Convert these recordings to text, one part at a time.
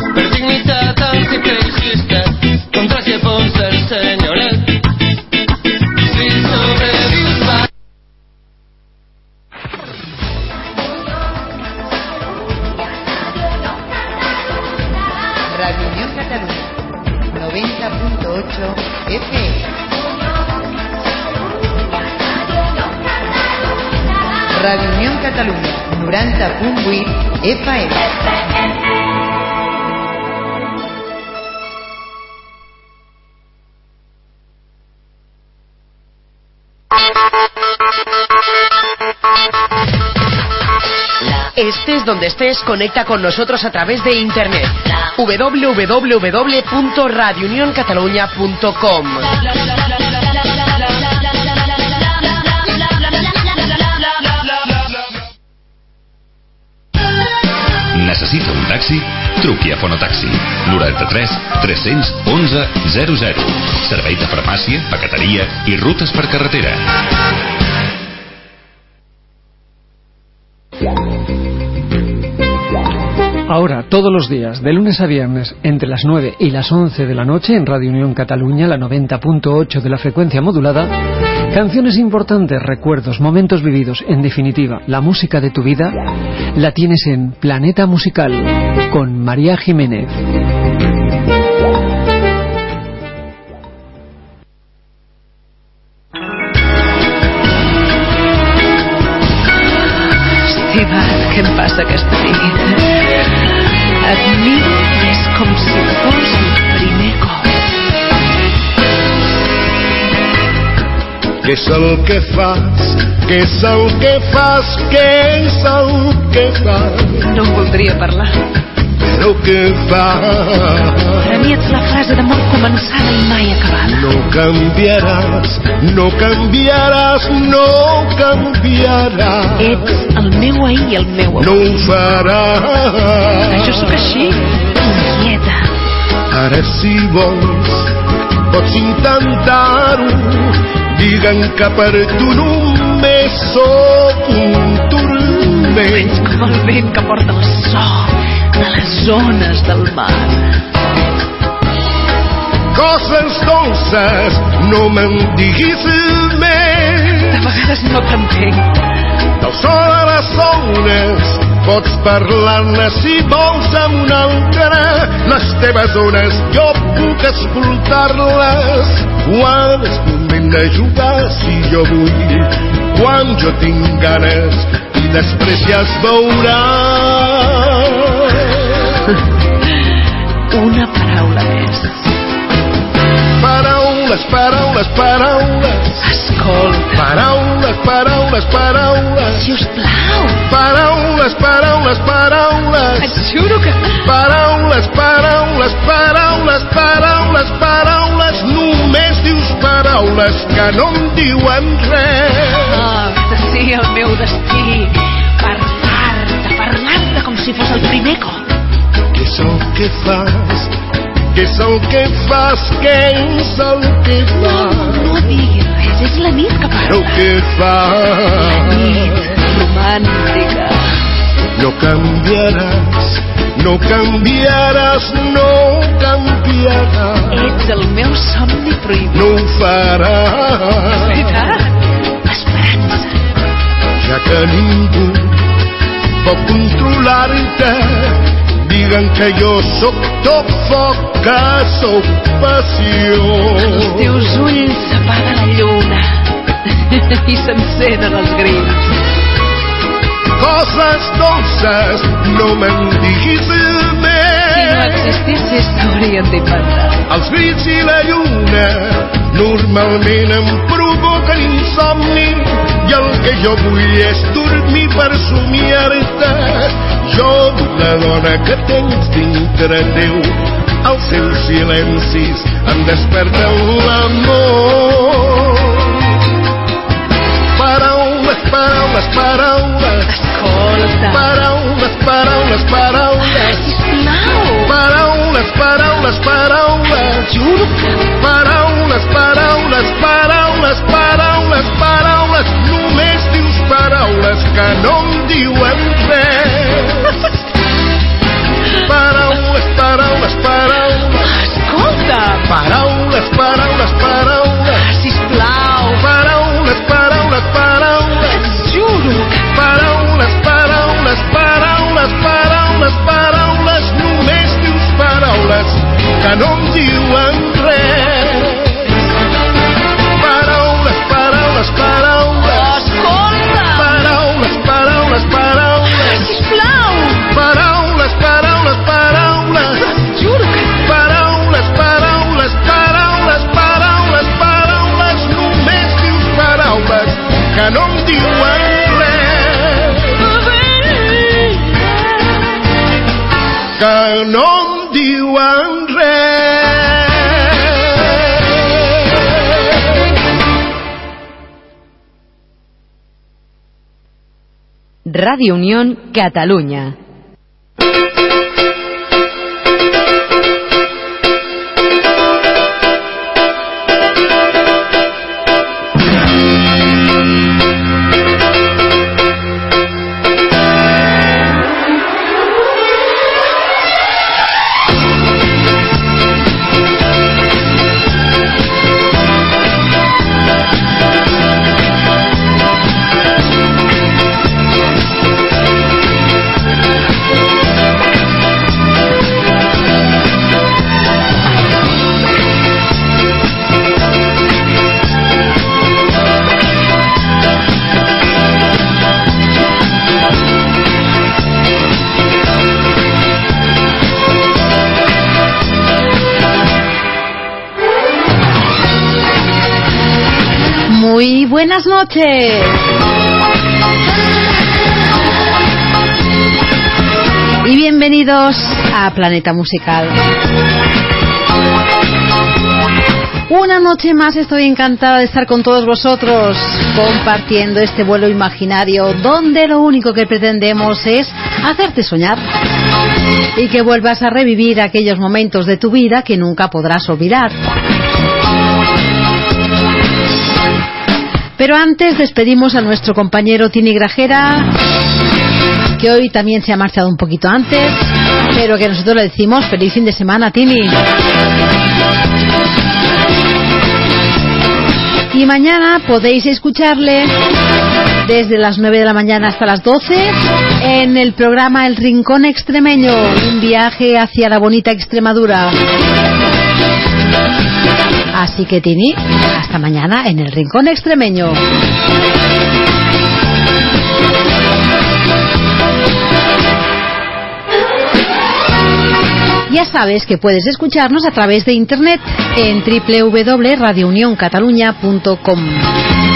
Per dignitat anticrista contra si fonsa el senyoret. Si sobrevius va... Radio Unión Catalunya, 90.8 FM. Radio Unión Catalunya, 90.8 FM. Estés donde estés, conecta con nosotros a través de internet. www.radiounioncatalunya.com Necessita un taxi? Truqui a Fonotaxi. 93 311 00. Servei de farmàcia, paqueteria i rutes per carretera. Ahora, todos los días, de lunes a viernes, entre las 9 y las 11 de la noche, en Radio Unión Cataluña, la 90.8 de la frecuencia modulada, canciones importantes, recuerdos, momentos vividos, en definitiva, la música de tu vida, la tienes en Planeta Musical, con María Jiménez. Què passa aquesta Què és el que fas? Què és el que fas? Què és el que fas? No em voldria parlar. Però què fas? Per a mi ets la frase d'amor començada i mai acabada. No canviaràs, no canviaràs, no canviaràs. Ets el meu ahir i el meu avui. No ho faràs. Jo sóc així, inquieta. Ara si vols, pots intentar-ho. Diguen que per tu només sóc un turment. Ets com el vent que porta el so de les ones del mar. Coses dolces, no me'n diguis més. De vegades no t'entenc. Del so de les ones pots parlar-ne si vols amb un altre. Les teves ones jo puc escoltar-les. Quan és moment de jugar, si jo vull. Quan jo tinc ganes i després ja es veurà. Paraules, paraules, paraules. Escolta. Paraules, paraules, paraules. Si us plau. Paraules, paraules, paraules. Et juro que... Paraules, paraules, paraules, paraules, paraules. Només dius paraules que no em diuen res. Ah, sí, el meu destí. Parlar-te, parlar-te com si fos el primer cop. Què és el que fas? Què és el que fas? Què és el que fas? No diguis res, és la nit que parla. què fas? Nit romàntica. No canviaràs, no canviaràs, no canviaràs. Ets el meu somni prohibit. No ho faràs. Veritat? Esperança. ja que ningú pot controlar-te. Diguen que jo sóc tot foc, que sóc passió. Els teus ulls s'apaga la lluna i s'encenen els grills. Coses dolces, no me'n diguis Si no més. existissis, t'haurien d'inventar. Els grits i la lluna normalment em provoquen insomni i el que jo vull és dormir per somiar-te. Jo vull la dona que tens dintre teu, els seus silencis em desperten l'amor. Paraules, paraules, paraules, Escolta. paraules, paraules, paraules, Sisplau. paraules, paraules, paraules. Juro que... Paraules, paraules, paraules, paraules, paraules, només dius paraules que no em diuen res. Paraules, paraules, paraules, Escolta. paraules, paraules, paraules, Sisplau. paraules, paraules, paraules, Juro que... paraules, paraules, paraules, paraules, paraules, paraules que no em diuen res. Paraules, paraules, paraules, Escolta. paraules, paraules, paraules, Sisplau. paraules, paraules, paraules, Juro que... paraules, paraules, paraules, paraules, paraules, només dius paraules que no em diuen que no Radio Unión Cataluña. Buenas noches. Y bienvenidos a Planeta Musical. Una noche más estoy encantada de estar con todos vosotros compartiendo este vuelo imaginario donde lo único que pretendemos es hacerte soñar y que vuelvas a revivir aquellos momentos de tu vida que nunca podrás olvidar. Pero antes despedimos a nuestro compañero Tini Grajera, que hoy también se ha marchado un poquito antes, pero que nosotros le decimos feliz fin de semana, Tini. Y mañana podéis escucharle desde las 9 de la mañana hasta las 12 en el programa El Rincón Extremeño, un viaje hacia la bonita Extremadura. Así que Tini, hasta mañana en el Rincón Extremeño. Ya sabes que puedes escucharnos a través de internet en www.radiounioncataluña.com.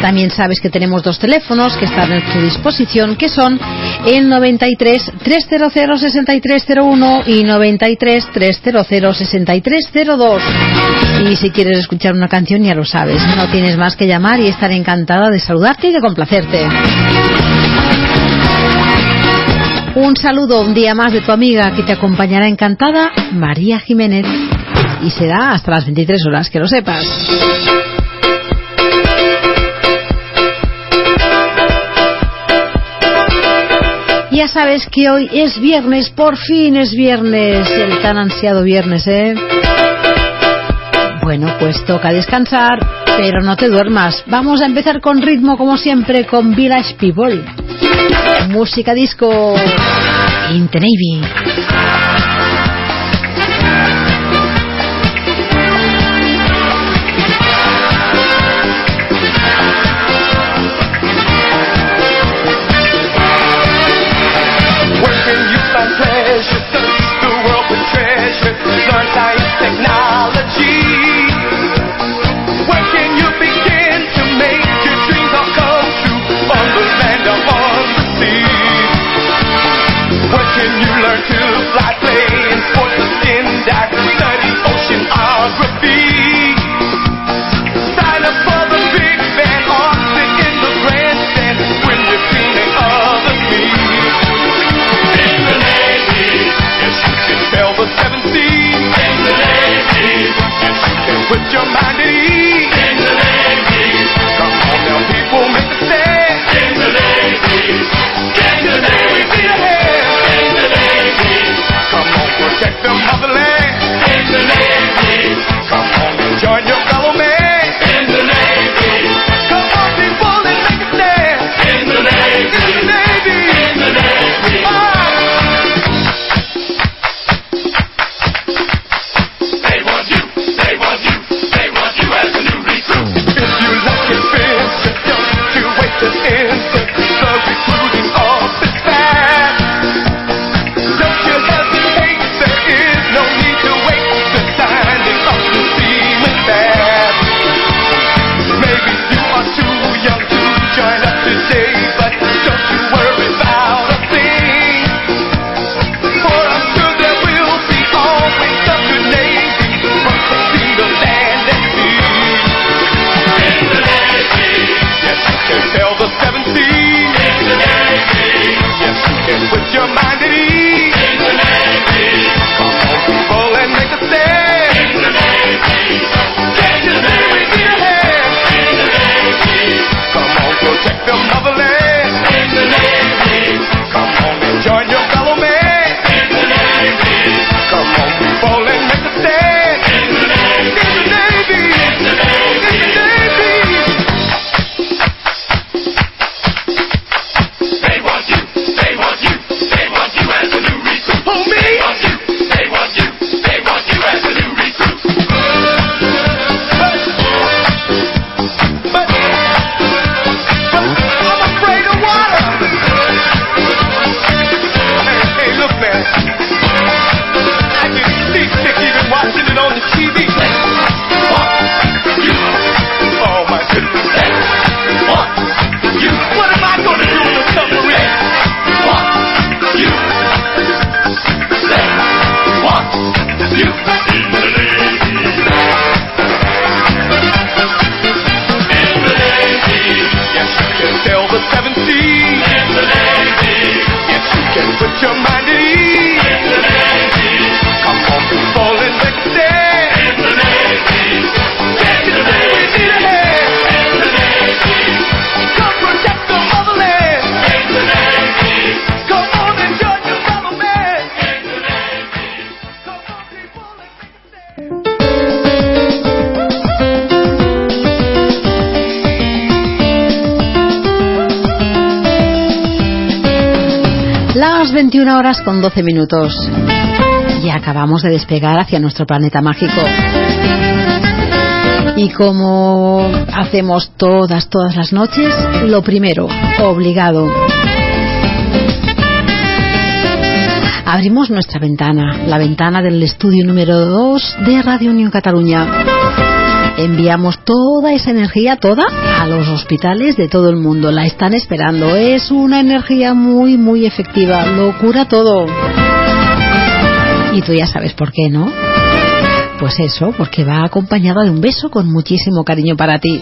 También sabes que tenemos dos teléfonos que están a tu disposición, que son el 93 300 6301 y 93 300 6302. Y si quieres escuchar una canción ya lo sabes, no tienes más que llamar y estaré encantada de saludarte y de complacerte. Un saludo un día más de tu amiga que te acompañará encantada, María Jiménez. Y será hasta las 23 horas, que lo sepas. Ya sabes que hoy es viernes, por fin es viernes, el tan ansiado viernes, ¿eh? Bueno, pues toca descansar, pero no te duermas. Vamos a empezar con ritmo, como siempre, con Village People. Música disco in. your mind the ladies. Come on people, make a stand. The the the Come on, protect the motherland. The. Come on. Horas con 12 minutos. Y acabamos de despegar hacia nuestro planeta mágico. Y como hacemos todas, todas las noches, lo primero, obligado. Abrimos nuestra ventana, la ventana del estudio número 2 de Radio Unión Cataluña. Enviamos toda esa energía, toda, a los hospitales de todo el mundo. La están esperando. Es una energía muy, muy efectiva. Lo cura todo. Y tú ya sabes por qué, ¿no? Pues eso, porque va acompañada de un beso con muchísimo cariño para ti.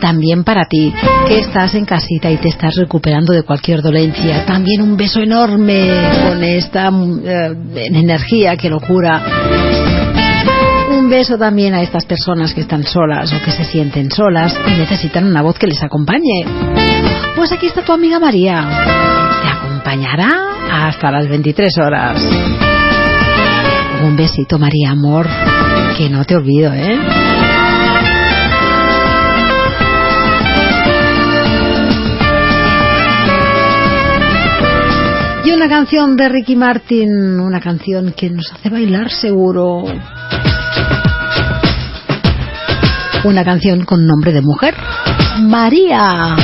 También para ti, que estás en casita y te estás recuperando de cualquier dolencia. También un beso enorme con esta eh, energía que lo cura. Un beso también a estas personas que están solas o que se sienten solas y necesitan una voz que les acompañe. Pues aquí está tu amiga María. Te acompañará hasta las 23 horas. Un besito, María, amor. Que no te olvido, ¿eh? Y una canción de Ricky Martin, una canción que nos hace bailar seguro. Una canción con nombre de mujer. María.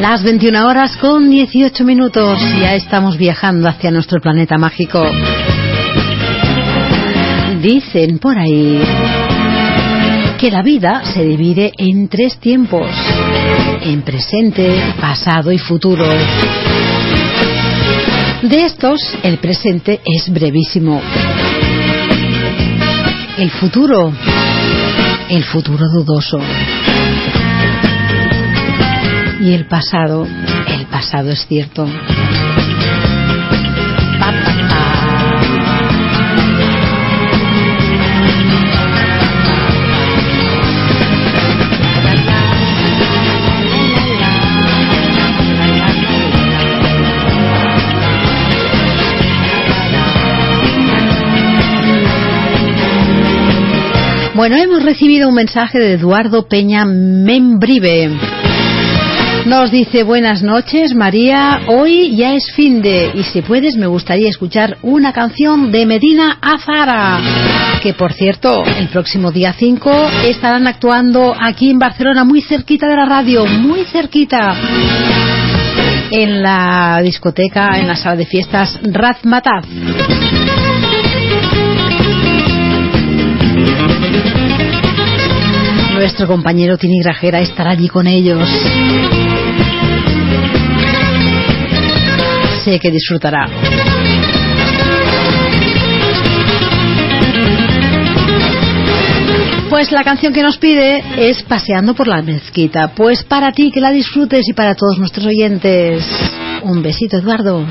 Las 21 horas con 18 minutos. Ya estamos viajando hacia nuestro planeta mágico. Dicen por ahí que la vida se divide en tres tiempos. En presente, pasado y futuro. De estos, el presente es brevísimo. El futuro, el futuro dudoso. Y el pasado, el pasado es cierto. Bueno, hemos recibido un mensaje de Eduardo Peña Membrive. Nos dice buenas noches María, hoy ya es fin de y si puedes me gustaría escuchar una canción de Medina Azara, que por cierto el próximo día 5 estarán actuando aquí en Barcelona muy cerquita de la radio, muy cerquita. En la discoteca, en la sala de fiestas Razmataz. Nuestro compañero Tini Grajera estará allí con ellos. Sé que disfrutará. Pues la canción que nos pide es Paseando por la mezquita. Pues para ti que la disfrutes y para todos nuestros oyentes. Un besito, Eduardo.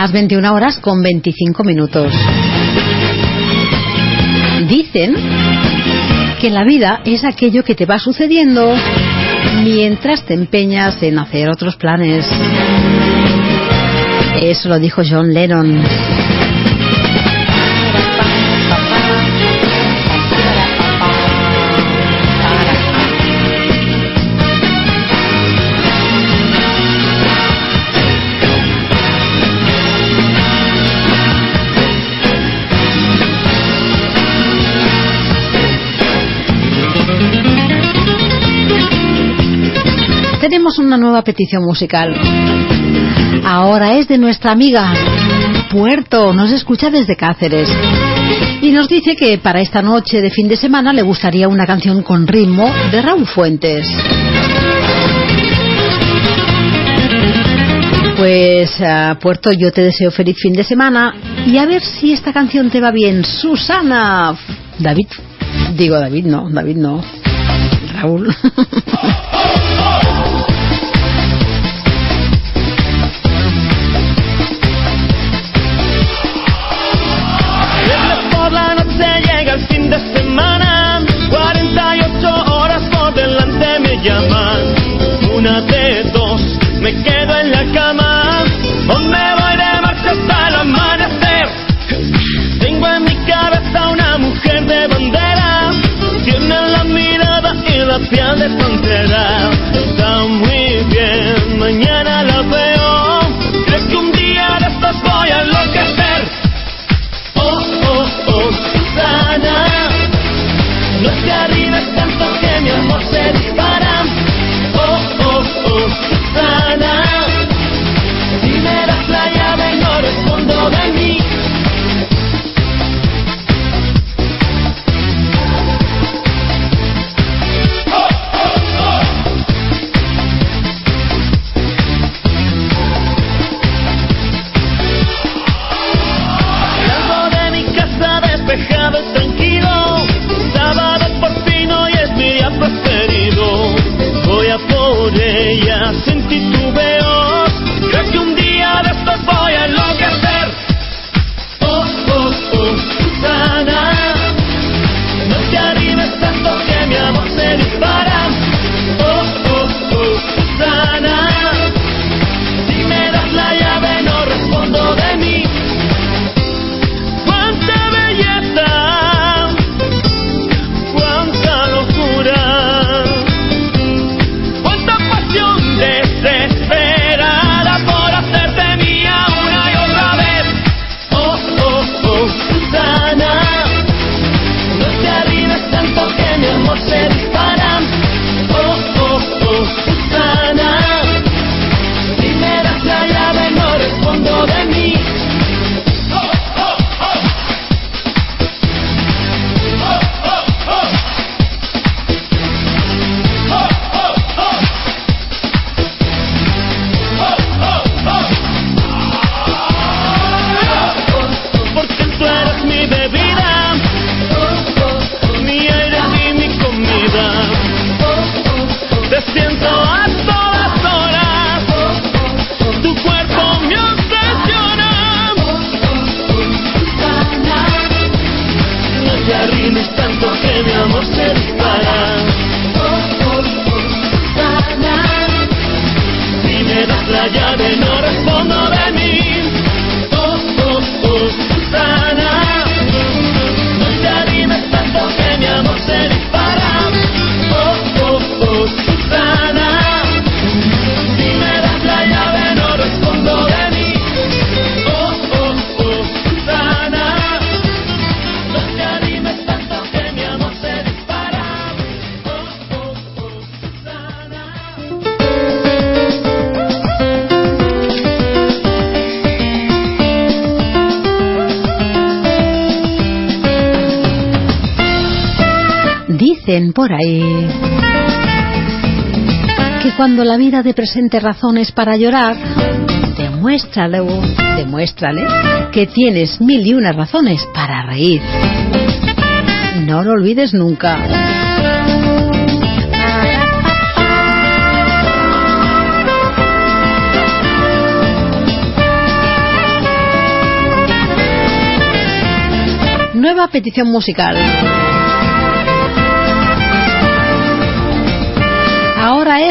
Las 21 horas con 25 minutos. Dicen que la vida es aquello que te va sucediendo mientras te empeñas en hacer otros planes. Eso lo dijo John Lennon. Tenemos una nueva petición musical. Ahora es de nuestra amiga Puerto, nos escucha desde Cáceres. Y nos dice que para esta noche de fin de semana le gustaría una canción con ritmo de Raúl Fuentes. Pues Puerto, yo te deseo feliz fin de semana y a ver si esta canción te va bien. Susana. David. Digo David, no, David no. Raúl. llaman. Una de dos, me quedo en la cama o me voy de marcha hasta el amanecer. Tengo en mi cabeza una mujer de bandera, tiene la mirada y la piel de pantera. por ahí que cuando la vida te presente razones para llorar, demuéstrale, demuéstrale que tienes mil y unas razones para reír. No lo olvides nunca. Nueva petición musical.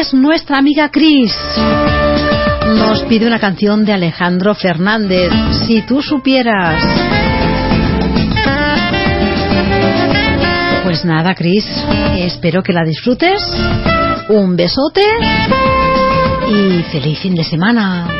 Es nuestra amiga Cris. Nos pide una canción de Alejandro Fernández, Si tú supieras. Pues nada, Cris, espero que la disfrutes. Un besote y feliz fin de semana.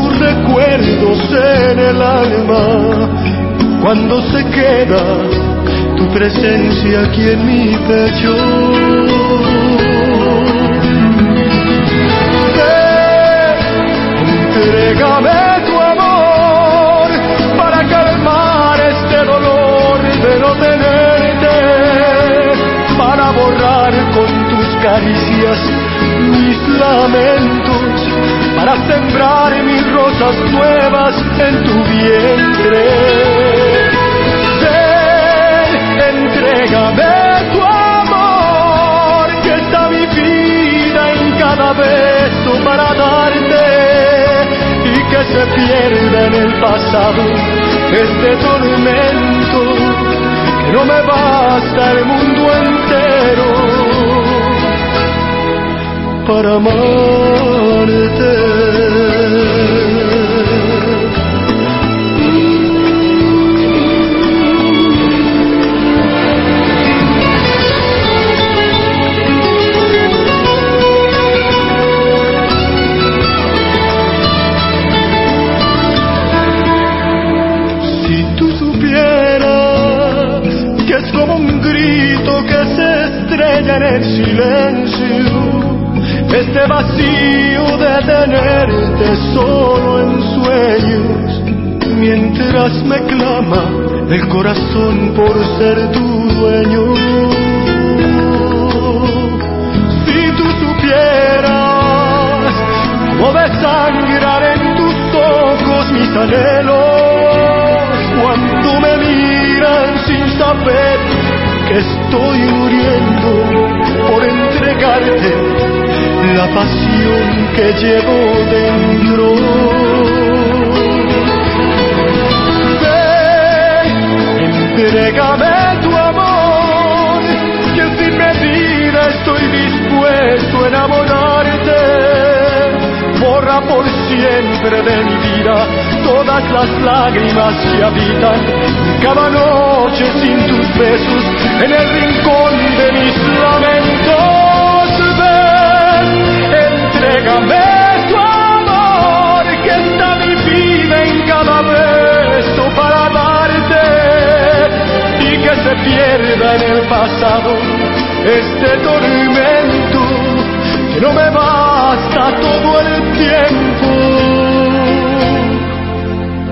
recuerdos en el alma, cuando se queda tu presencia aquí en mi pecho. Entrégame tu amor para calmar este dolor de no tenerte, para borrar con tus caricias mis lamentos, para sembrar mis rosas nuevas en tu vientre. Ven, entrégame tu amor, que está mi vida en cada beso para darte y que se pierda en el pasado este tormento que no me basta el mundo entero para. Si tú supieras que es como un grito que se estrella en el silencio, vacío de tenerte solo en sueños, mientras me clama el corazón por ser tu dueño. Si tú supieras cómo desangrar en tus ojos mis anhelos, cuando me miran sin saber que estoy muriendo por entregarte la pasión que llevo dentro. Ven, entrégame tu amor, que sin medida estoy dispuesto a enamorarte. Borra por siempre de mi vida todas las lágrimas que habitan cada noche sin tus besos en el rincón de mis lamentos. Entrégame tu amor, que está mi vida en cada beso para darte y que se pierda en el pasado este tormento que no me basta todo el tiempo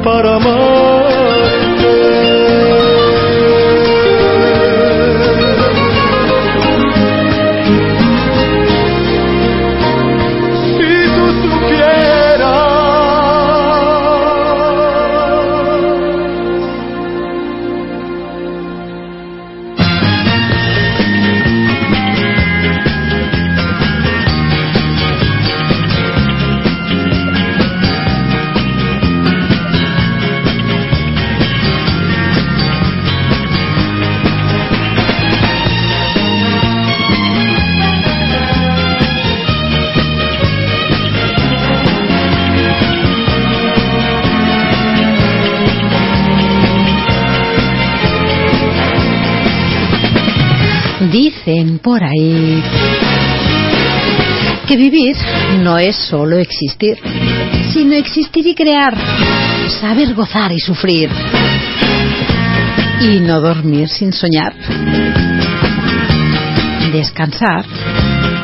para amarte. No es solo existir, sino existir y crear, saber gozar y sufrir, y no dormir sin soñar. Descansar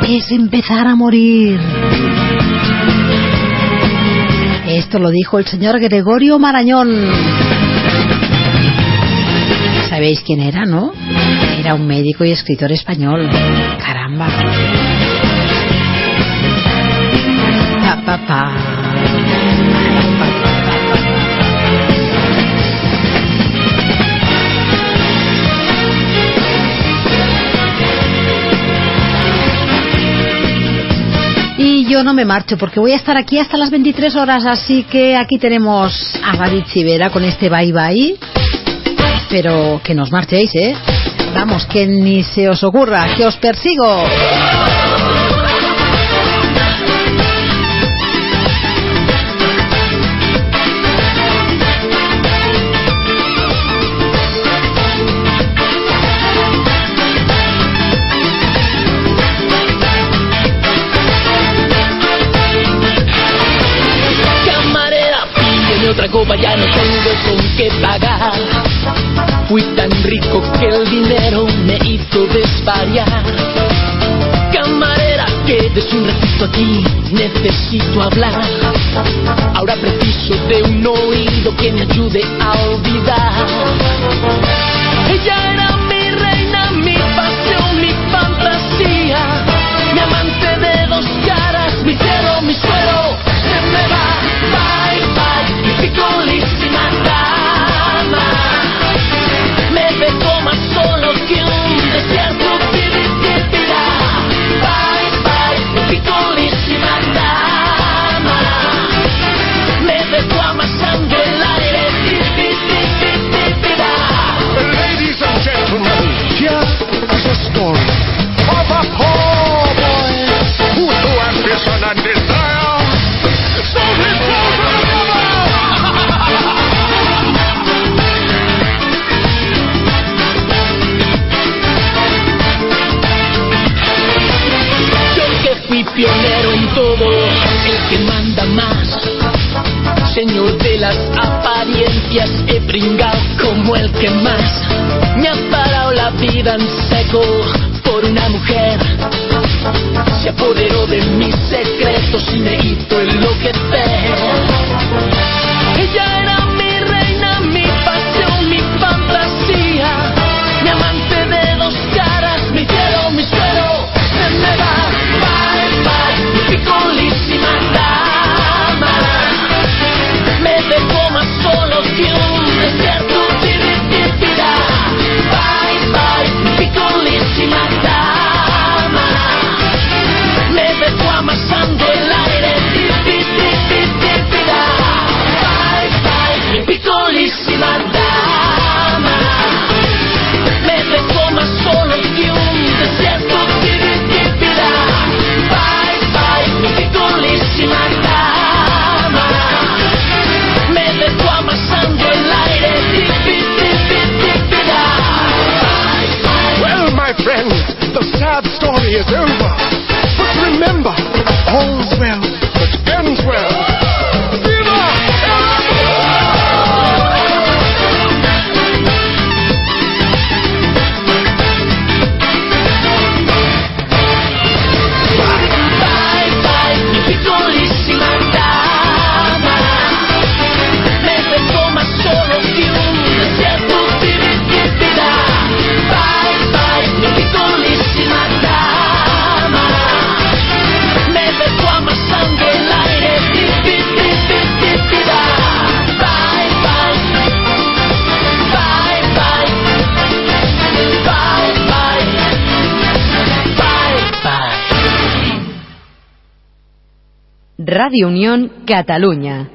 es empezar a morir. Esto lo dijo el señor Gregorio Marañón. ¿Sabéis quién era, no? Era un médico y escritor español. Caramba. Y yo no me marcho porque voy a estar aquí hasta las 23 horas, así que aquí tenemos a David Civera con este bye bye. Pero que nos marchéis, ¿eh? Vamos, que ni se os ocurra, que os persigo. No tengo con qué pagar. Fui tan rico que el dinero me hizo desvariar. Camarera, quédese un ratito aquí, necesito hablar. Ahora preciso de un oído que me ayude a olvidar. Ella era mi reina, he pringado como el que más. Me ha parado la vida en seco Radio Unión Cataluña.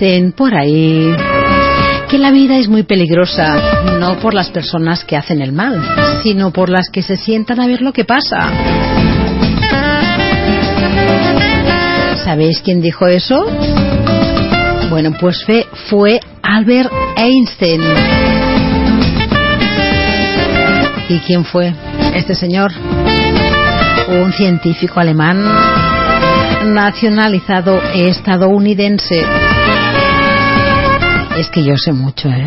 Dicen por ahí que la vida es muy peligrosa, no por las personas que hacen el mal, sino por las que se sientan a ver lo que pasa. ¿Sabéis quién dijo eso? Bueno, pues fue, fue Albert Einstein. ¿Y quién fue este señor? Un científico alemán nacionalizado estadounidense. Es que yo sé mucho, ¿eh?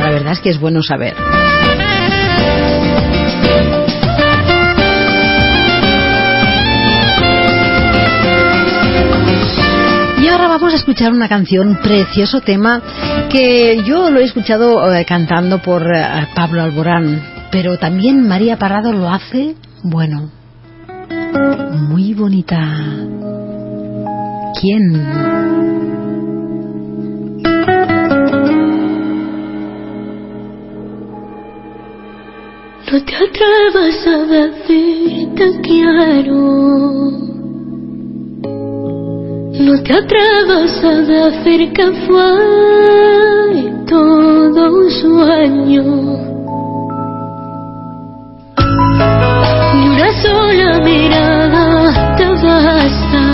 La verdad es que es bueno saber. Y ahora vamos a escuchar una canción, precioso tema, que yo lo he escuchado eh, cantando por eh, Pablo Alborán, pero también María Parrado lo hace, bueno, muy bonita. ¿Quién? No te atrevas a decir te quiero. No te atrevas a decir que fue todo un sueño. Una sola mirada te basta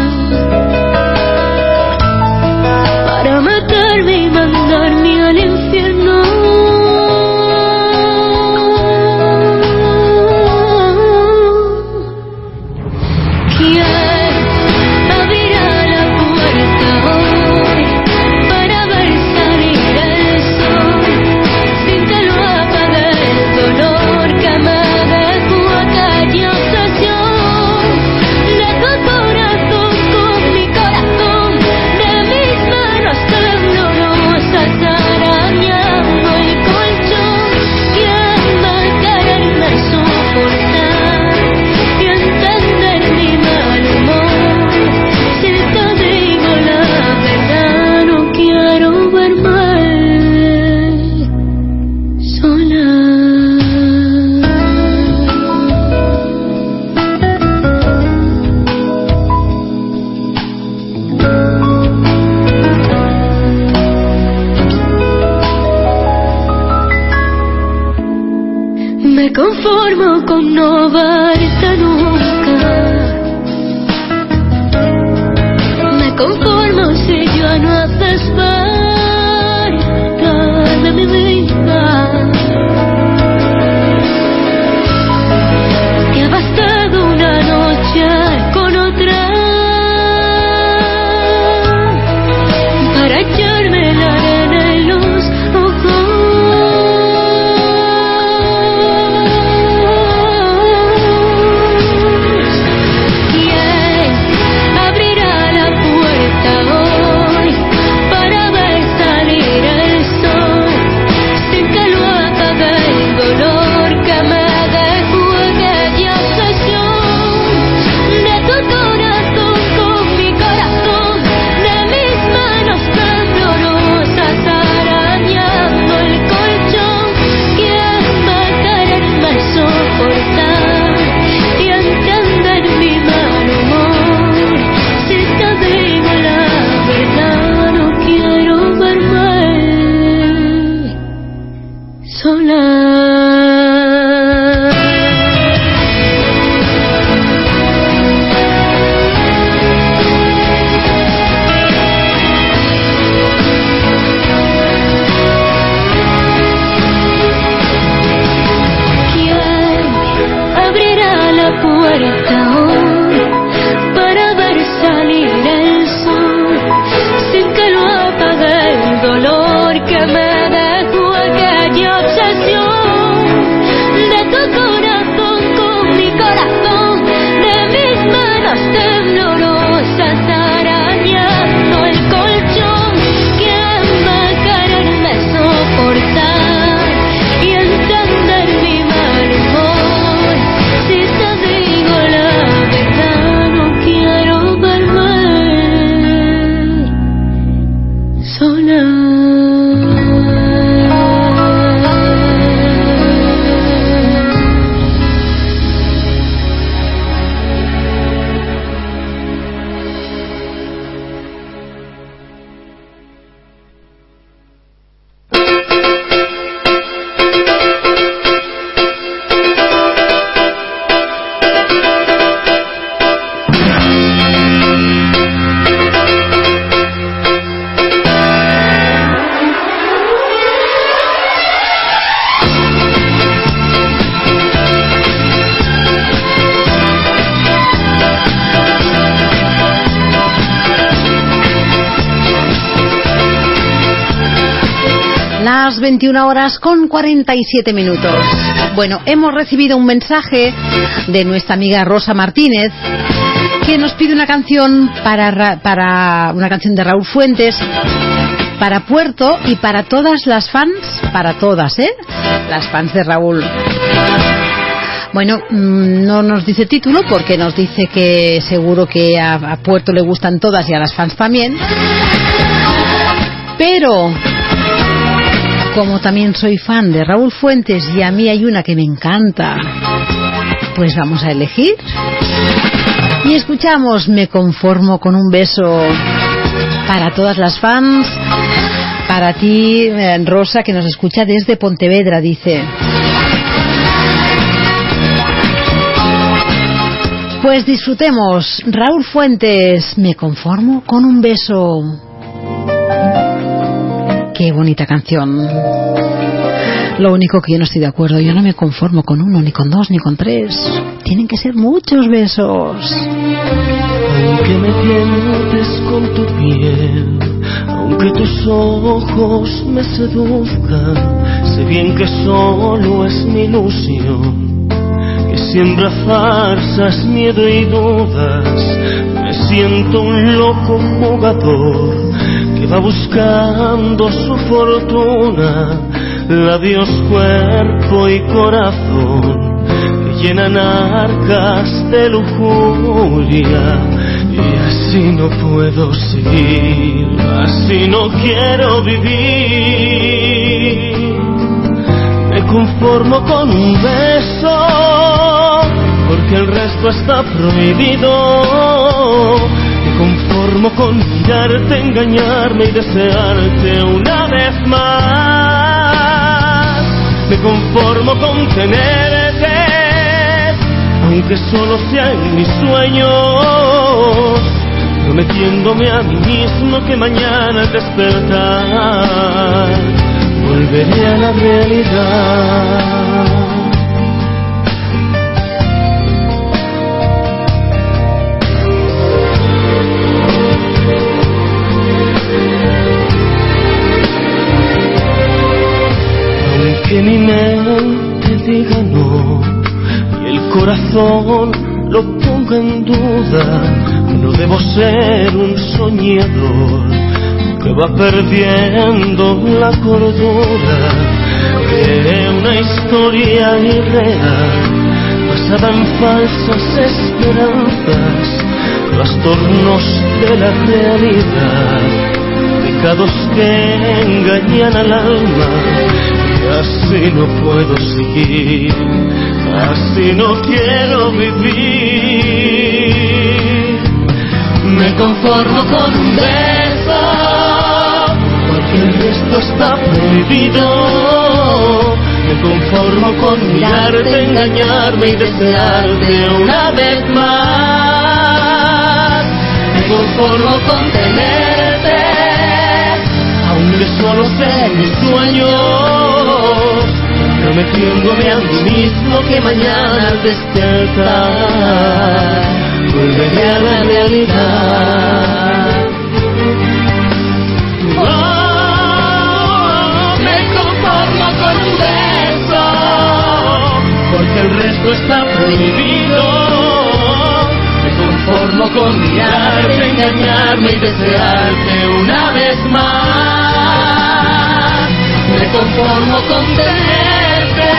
horas con 47 minutos. Bueno, hemos recibido un mensaje de nuestra amiga Rosa Martínez que nos pide una canción para, Ra- para una canción de Raúl Fuentes para Puerto y para todas las fans, para todas, ¿eh? Las fans de Raúl. Bueno, mm, no nos dice título porque nos dice que seguro que a, a Puerto le gustan todas y a las fans también. Pero, como también soy fan de Raúl Fuentes y a mí hay una que me encanta, pues vamos a elegir. Y escuchamos Me conformo con un beso para todas las fans. Para ti, eh, Rosa, que nos escucha desde Pontevedra, dice. Pues disfrutemos. Raúl Fuentes, me conformo con un beso. Qué bonita canción. Lo único que yo no estoy de acuerdo, yo no me conformo con uno, ni con dos, ni con tres. Tienen que ser muchos besos. Aunque me tientes con tu piel, aunque tus ojos me seduzcan, sé bien que solo es mi ilusión, que siembra farsas, miedo y dudas. Me siento un loco jugador va buscando su fortuna, labios, cuerpo y corazón que llenan arcas de lujuria y así no puedo seguir, así no quiero vivir. Me conformo con un beso, porque el resto está prohibido. Conformo con mirarte, engañarme y desearte una vez más. Me conformo con tenerte aunque solo sea en mis sueños, prometiéndome a mí mismo que mañana al despertar volveré a la realidad. Aunque mi mente diga no, y el corazón lo ponga en duda. No debo ser un soñador que va perdiendo la cordura. Creé una historia irreal basada en falsas esperanzas, trastornos de la realidad, pecados que engañan al alma. Y así no puedo seguir así no quiero vivir. Me conformo con un beso, porque el resto está prohibido. Me conformo con mirarte, engañarme y desearte una vez más. Me conformo con tenerte, aunque solo en mis sueños prometiéndome a mí mismo que mañana al despertar volveré a la realidad. Oh, me conformo con un beso, porque el resto está prohibido. Me conformo con mirarte, engañarme y desearte una vez más. Me conformo con tenerte,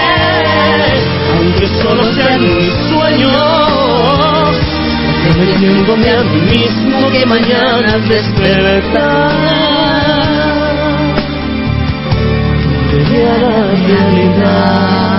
aunque solo sea en mis sueños, prometiéndome a mí mismo que mañana despertar a la realidad.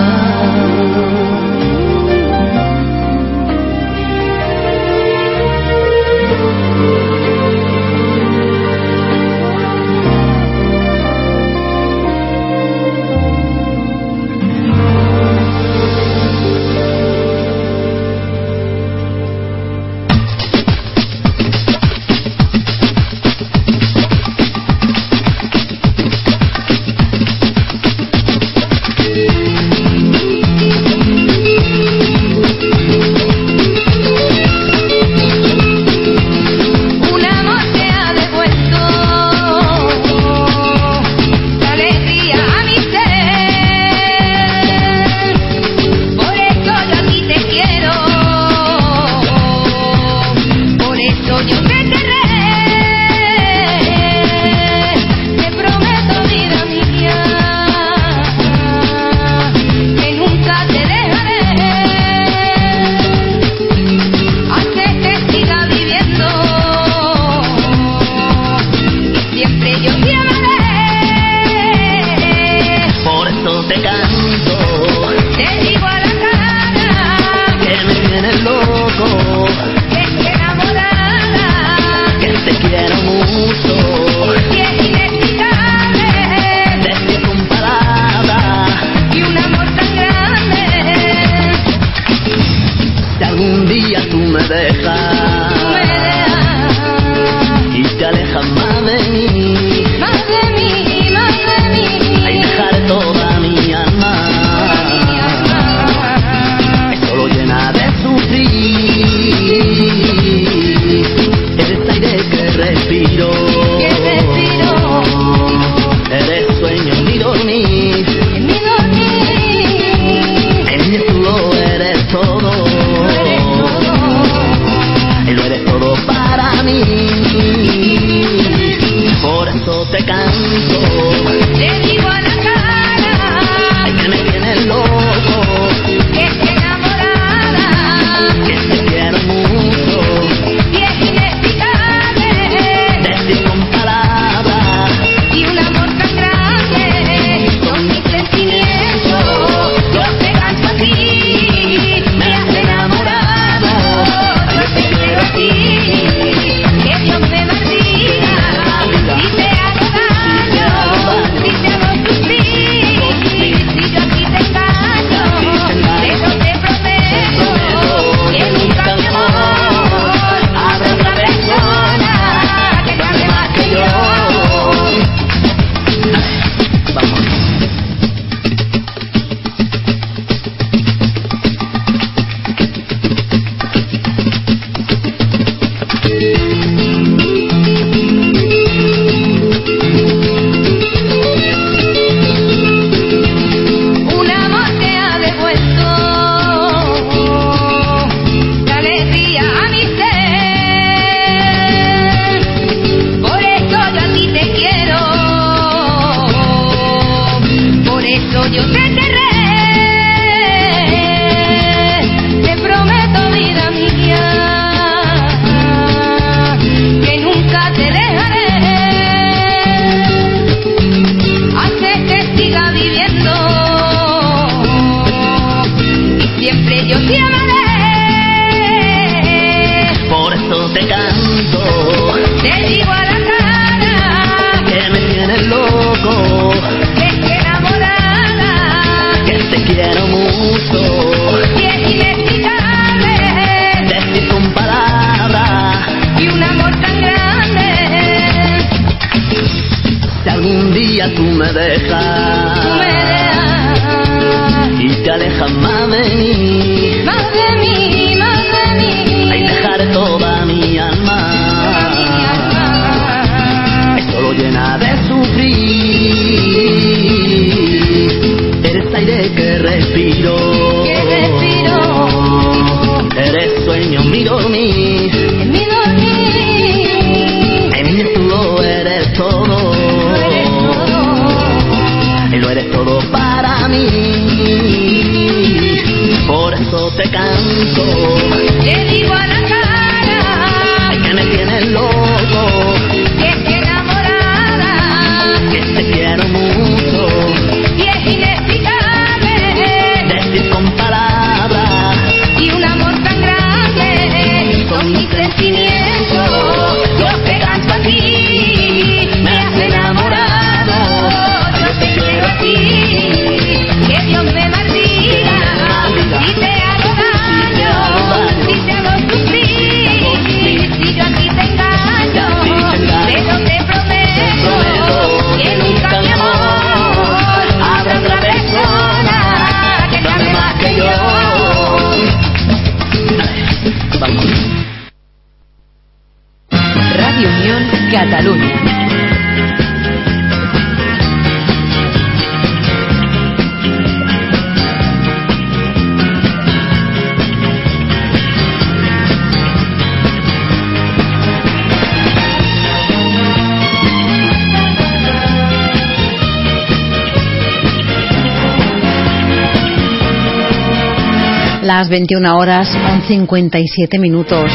21 horas con 57 minutos.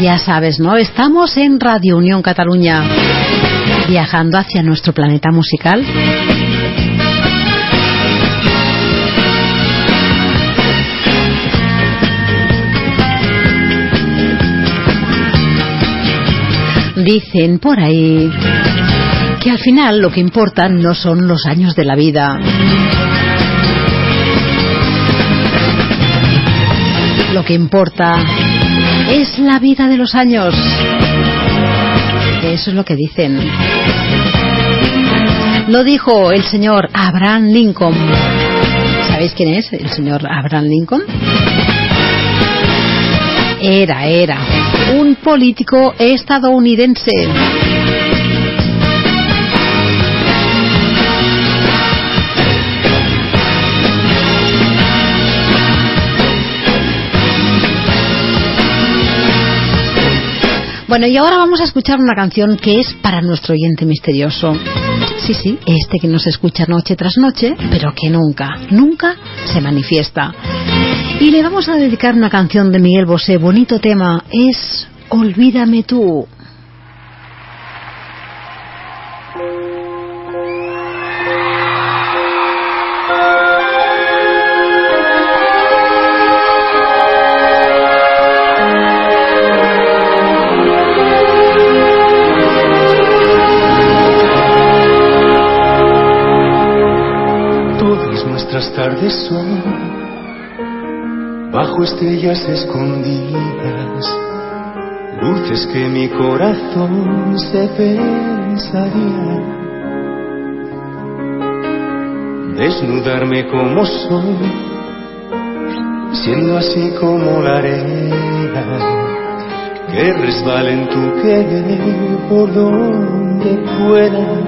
Ya sabes, ¿no? Estamos en Radio Unión Cataluña, viajando hacia nuestro planeta musical. Dicen por ahí que al final lo que importan no son los años de la vida Lo que importa es la vida de los años. Eso es lo que dicen. Lo dijo el señor Abraham Lincoln. ¿Sabéis quién es el señor Abraham Lincoln? Era, era un político estadounidense. Bueno, y ahora vamos a escuchar una canción que es para nuestro oyente misterioso. Sí, sí, este que nos escucha noche tras noche, pero que nunca, nunca se manifiesta. Y le vamos a dedicar una canción de Miguel Bosé, bonito tema, es Olvídame tú. Tardes son bajo estrellas escondidas, luces que mi corazón se pensaría. Desnudarme como soy, siendo así como la arena que resbala en tu querer por donde pueda.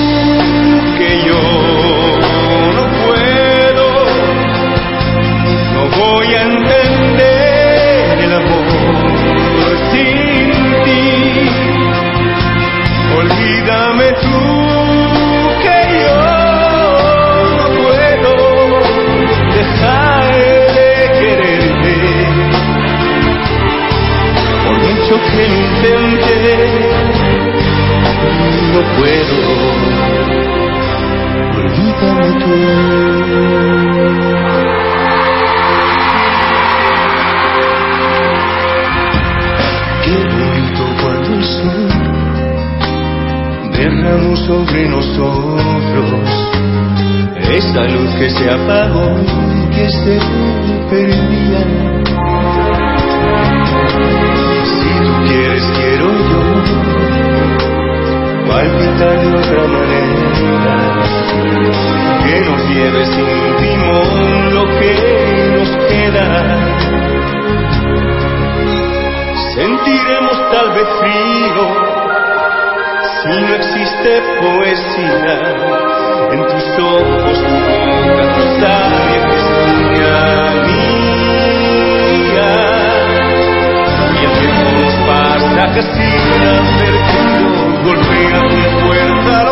que yo no puedo, no voy a entender el amor sin ti. Olvídame tú que yo no puedo Tú. Qué bonito cuando el sol derramó sobre nosotros esa luz que se apagó y que se perdía. Si tú quieres, quiero palpitar de otra manera que nos lleve sin timón lo que nos queda. Sentiremos tal vez frío si no existe poesía en tus ojos, tu boca, tu sabia es mía. Y el tiempo nos pasa golpea con fuerza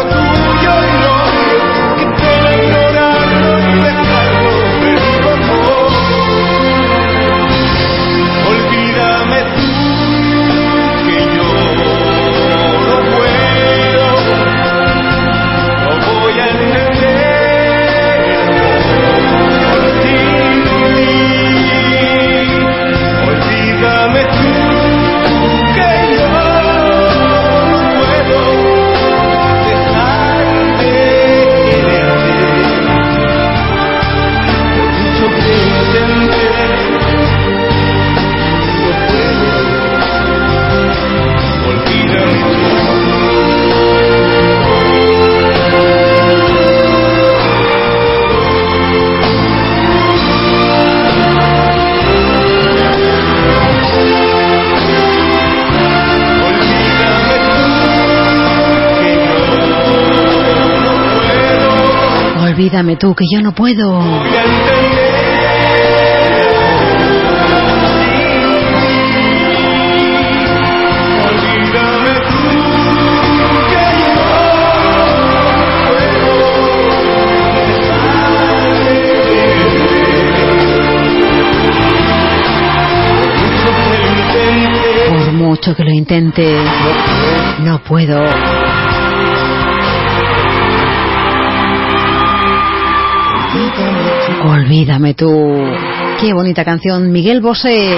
Olvídame tú, que yo no puedo. Por mucho que lo intente, no puedo. Olvídame tú. Qué bonita canción, Miguel Bosé.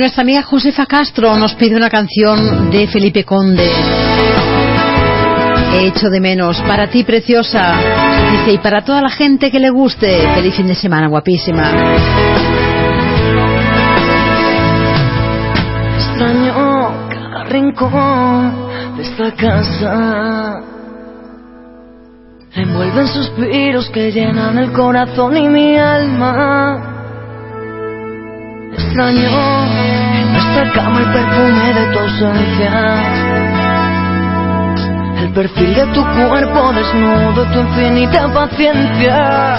Nuestra amiga Josefa Castro nos pide una canción de Felipe Conde. He hecho de menos. Para ti, preciosa. Dice, y para toda la gente que le guste. Feliz fin de semana, guapísima. Extraño cada rincón de esta casa. Envuelven suspiros que llenan el corazón y mi alma. Extraño en nuestra cama el perfume de tu ausencia. El perfil de tu cuerpo desnudo, tu infinita paciencia.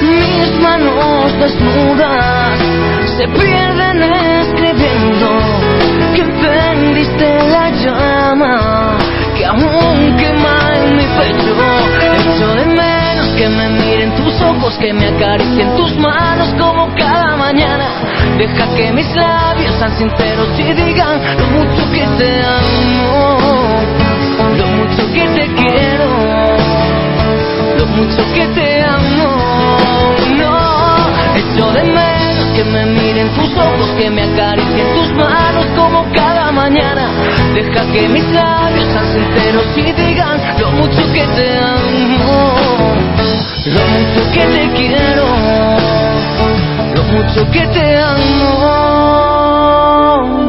Mis manos desnudas se pierden escribiendo que encendiste la llama que aún quema en mi pecho. Echo de menos que me ojos, que me acaricien tus manos como cada mañana. Deja que mis labios sean sinceros y digan lo mucho que te amo, lo mucho que te quiero, lo mucho que te amo. No, echo de menos que me miren tus ojos, que me acaricien tus manos como cada mañana. Deja que mis labios sean sinceros y digan lo mucho que te amo, lo mucho que te quiero, lo mucho que te amo,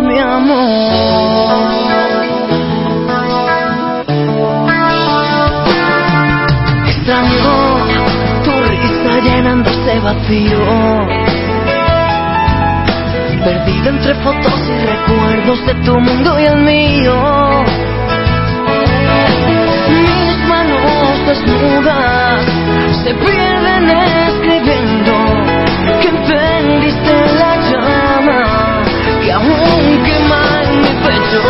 mi amor. Extraño tu risa llenando ese vacío perdido entre fotos y recuerdos de tu mundo y el mío. Mis manos desnudas se pierden escribiendo que encendiste la llama que aún quema en mi pecho.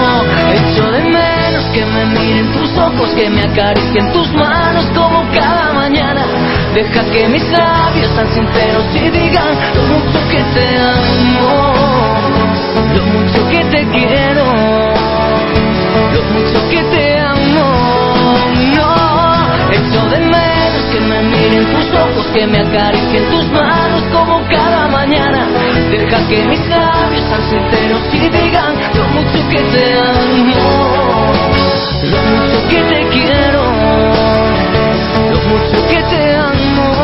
Echo de menos que me miren tus ojos, que me acaricien tus manos como cada mañana. Deja que mis labios sean sinceros y digan lo mucho que te amo, lo mucho que te quiero, lo mucho que te amo. No, echo de menos que me miren tus ojos, que me acaricien tus manos como cada mañana. Deja que mis labios sean sinceros y digan lo mucho que te amo, lo mucho que te quiero, lo mucho que te amo.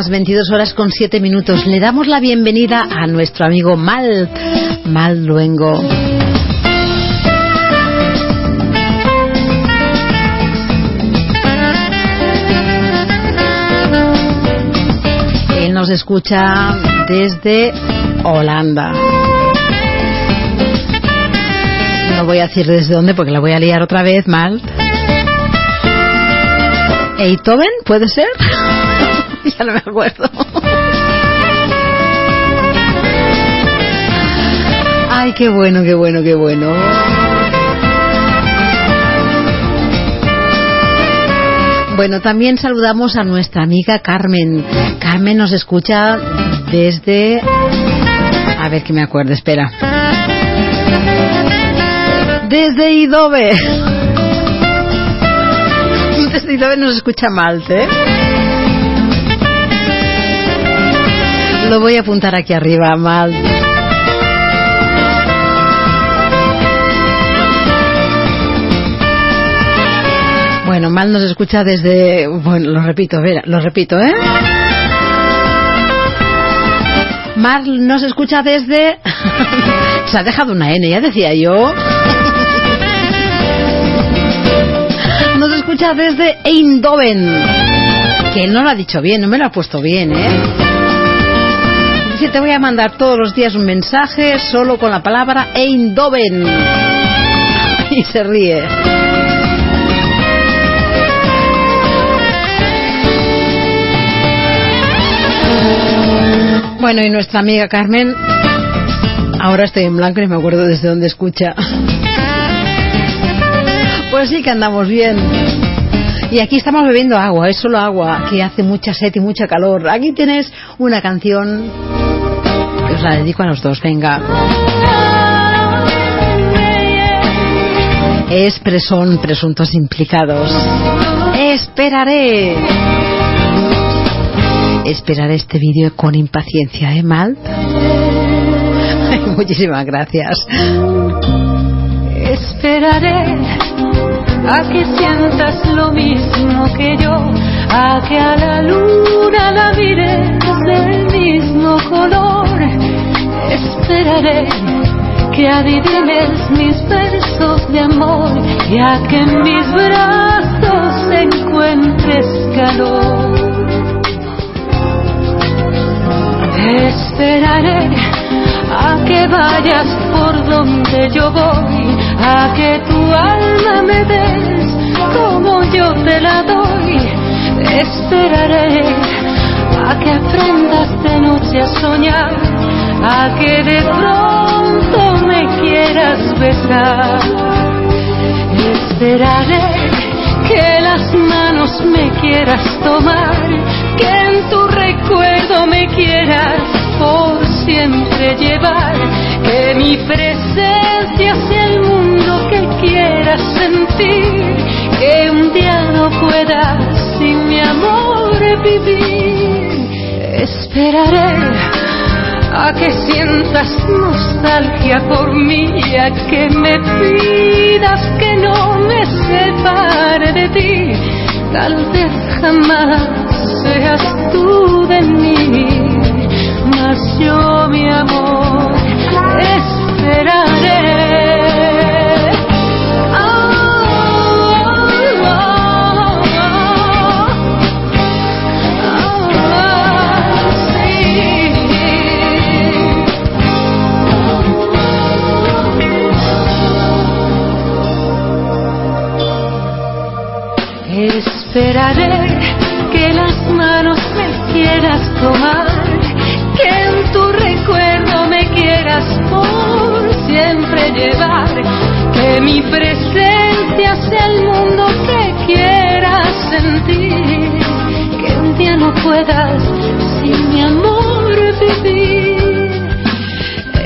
Las 22 horas con 7 minutos. Le damos la bienvenida a nuestro amigo Mal, Mal Luengo. Él nos escucha desde Holanda. No voy a decir desde dónde porque la voy a liar otra vez mal. ¿Eitoven? ¿Puede ser? ya no me acuerdo. Ay, qué bueno, qué bueno, qué bueno. Bueno, también saludamos a nuestra amiga Carmen. Carmen nos escucha desde... A ver que me acuerdo, espera. Desde Idobe. Desde Idobe nos escucha mal, ¿eh? Lo voy a apuntar aquí arriba, mal. Bueno, mal nos escucha desde... Bueno, lo repito, a ver, lo repito, ¿eh? Mal nos escucha desde... Se ha dejado una N, ya decía yo. Nos escucha desde Eindhoven. Que él no lo ha dicho bien, no me lo ha puesto bien, ¿eh? Te voy a mandar todos los días un mensaje solo con la palabra Eindhoven. Y se ríe. Bueno, y nuestra amiga Carmen, ahora estoy en blanco y me acuerdo desde dónde escucha. Pues sí que andamos bien. Y aquí estamos bebiendo agua, es solo agua, que hace mucha sed y mucha calor. Aquí tienes una canción la dedico a los dos, venga. Es presón, presuntos implicados. Esperaré. Esperaré este vídeo con impaciencia, ¿eh, Mal? Muchísimas gracias. Esperaré a que sientas lo mismo que yo, a que a la luna la mires del mismo color. Esperaré que adivines mis versos de amor y a que en mis brazos encuentres calor. Esperaré a que vayas por donde yo voy, a que tu alma me des como yo te la doy. Esperaré a que aprendas de noche a soñar, a que de pronto me quieras besar. Esperaré que las manos me quieras tomar, que en tu recuerdo me quieras por siempre llevar, que mi presencia sea el mundo que quieras sentir, que un día no puedas sin mi amor vivir. Esperaré a que sientas nostalgia por mí, a que me pidas que no me separe de ti. Tal vez jamás seas tú de mí, mas yo mi amor esperaré. Esperaré que las manos me quieras tomar, que en tu recuerdo me quieras por siempre llevar, que mi presencia sea el mundo que quieras sentir, que un día no puedas sin mi amor vivir.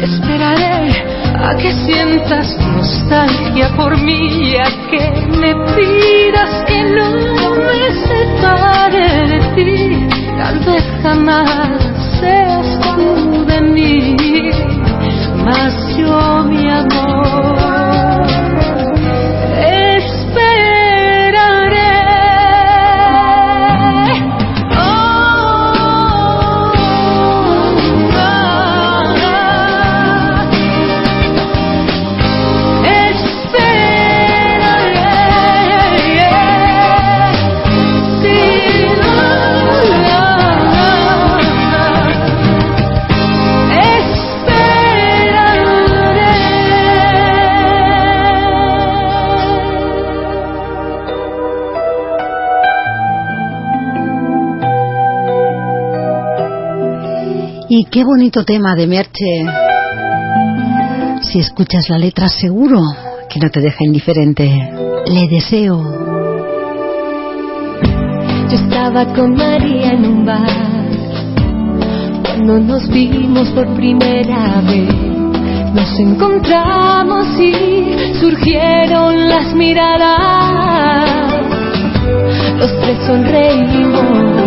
Esperaré a que sientas nostalgia por mí, y a que me pidas que no me separe de ti. Tal vez jamás seas tú de mí, mas yo mi amor Y qué bonito tema de Merche. Si escuchas la letra seguro que no te deja indiferente. Le deseo. Yo estaba con María en un bar cuando nos vimos por primera vez. Nos encontramos y surgieron las miradas. Los tres sonreímos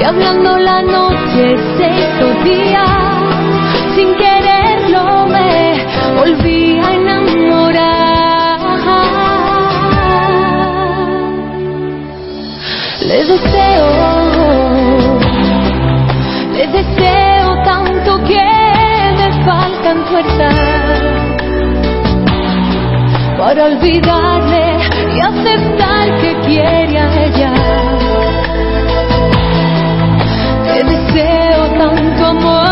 y hablando la noche se hizo día. Sin quererlo me volví a enamorar. Le deseo, le deseo tanto que me faltan fuerzas para olvidarle y aceptar que quiere a ella. Tanto amor.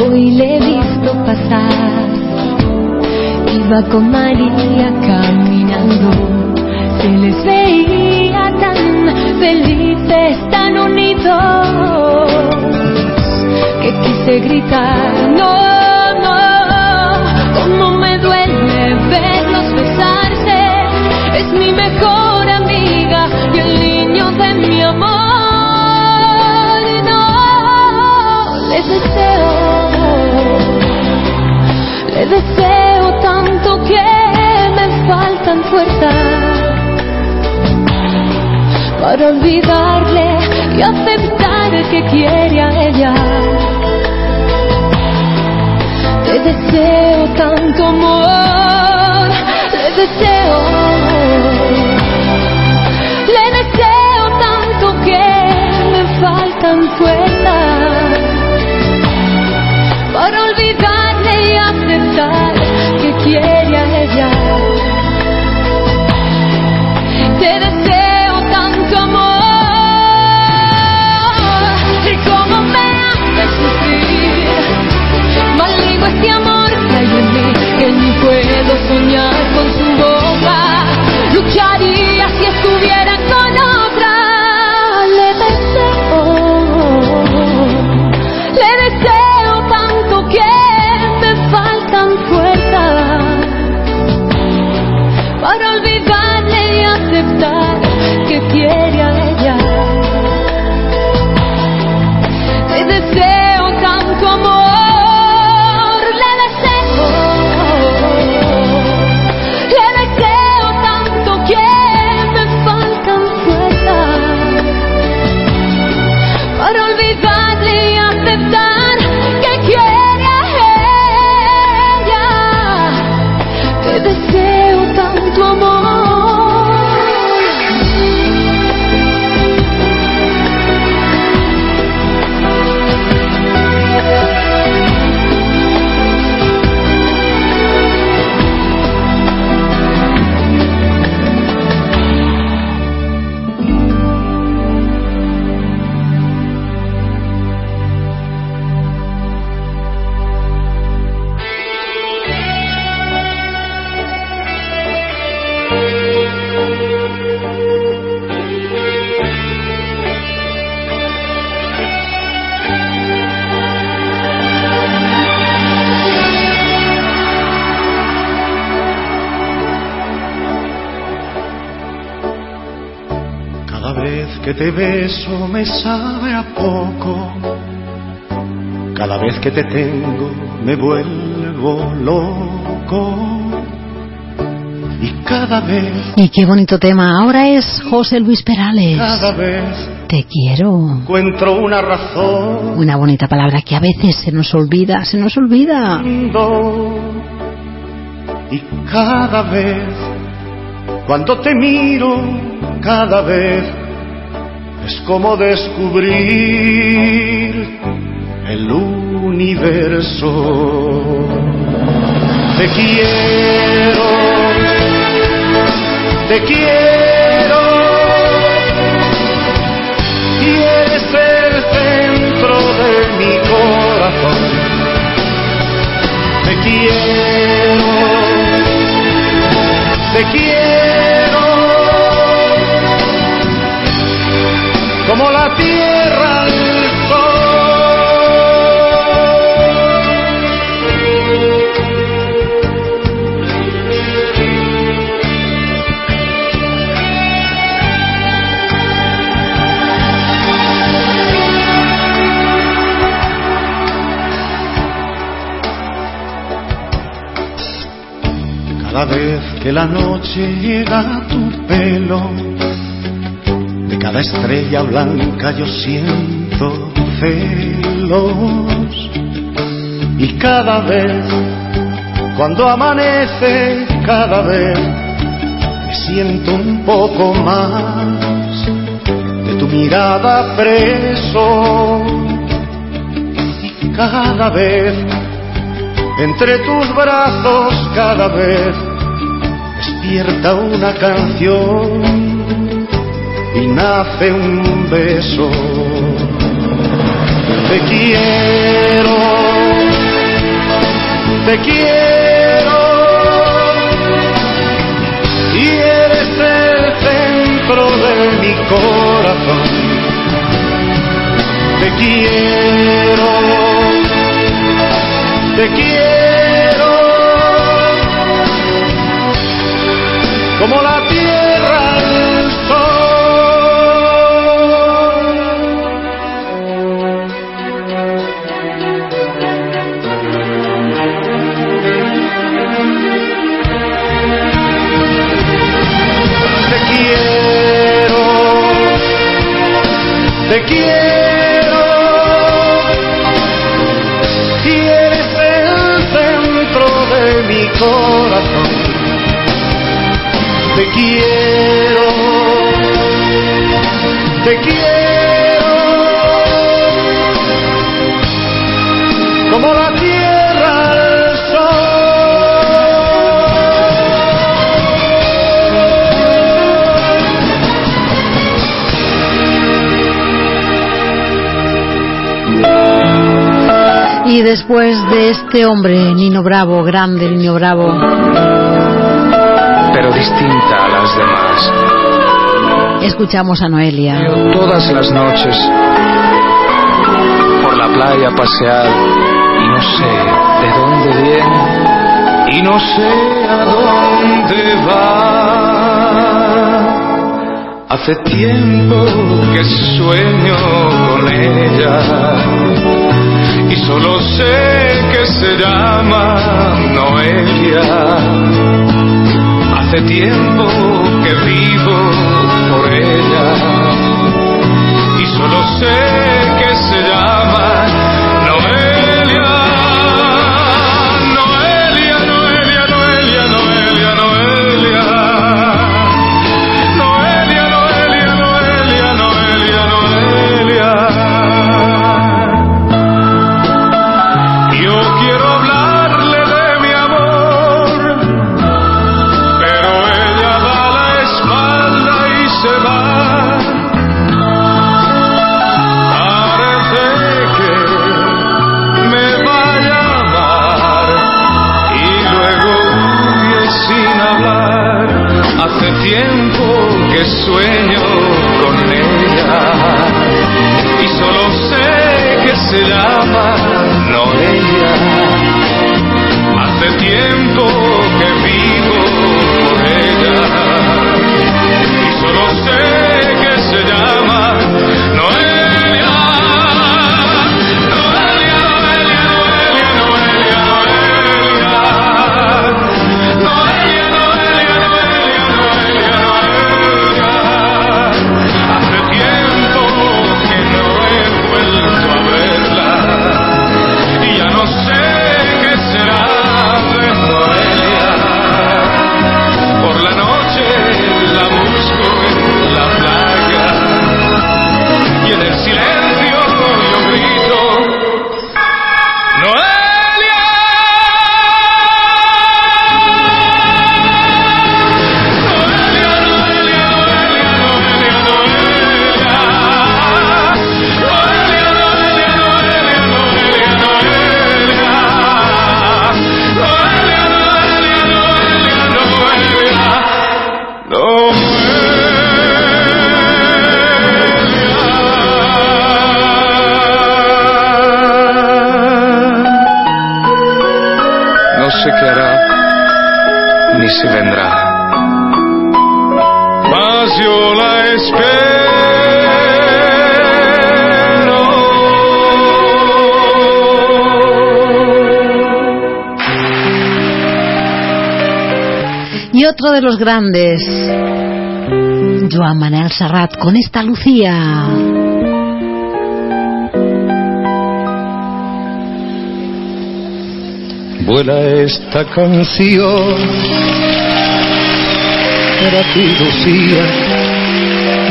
Hoy le he visto pasar, iba con María caminando, se les veía felices, tan unidos, que quise gritar, no, no, como me duele verlos besarse, es mi mejor amiga y el niño de mi amor, no, les deseo, le deseo tanto que me faltan fuerzas para olvidarle y aceptar que quiere a ella. Te deseo tanto amor, le deseo, le deseo tanto que me faltan fuerzas para olvidarle y aceptar que quiere te beso me sabe a poco. Cada vez que te tengo me vuelvo loco. Y cada vez, Y qué bonito tema. Ahora es José Luis Perales. cada vez Te quiero. encuentro una razón. Una bonita palabra que a veces se nos olvida, se nos olvida. Y cada vez, cuando te miro, cada vez es como descubrir el universo. Te quiero, te quiero, y eres el centro de mi corazón. Te quiero, te quiero. Que la noche llega tu pelo, de cada estrella blanca yo siento celos. Y cada vez, cuando amanece, cada vez me siento un poco más de tu mirada preso. Y cada vez, entre tus brazos, cada vez despierta una canción y nace un beso. Te quiero, te quiero, y eres el centro de mi corazón. Te quiero, te quiero, como la tierra al sol. Te quiero, te quiero, y eres el centro de mi corazón. Te quiero, te quiero, como la tierra al Y después de este hombre, Nino Bravo, grande Nino Bravo, pero distinta a las demás. escuchamos a Noelia. Todas las noches por la playa pasear y no sé de dónde viene y no sé a dónde va. Hace tiempo que sueño con ella y solo sé que se llama Noelia. Hace tiempo que vivo por ella. Y solo sé que se llama grandes, Joan Manel Serrat, con esta Lucía. Vuela esta canción para ti, Lucía,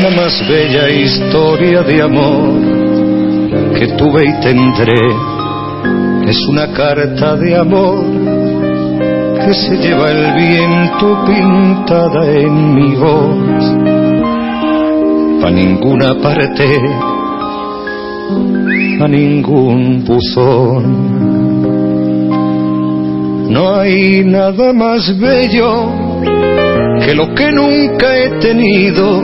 la más bella historia de amor que tuve y tendré. Es una carta de amor que se lleva el viento pintada en mi voz. A ninguna parte, a ningún buzón. No hay nada más bello que lo que nunca he tenido,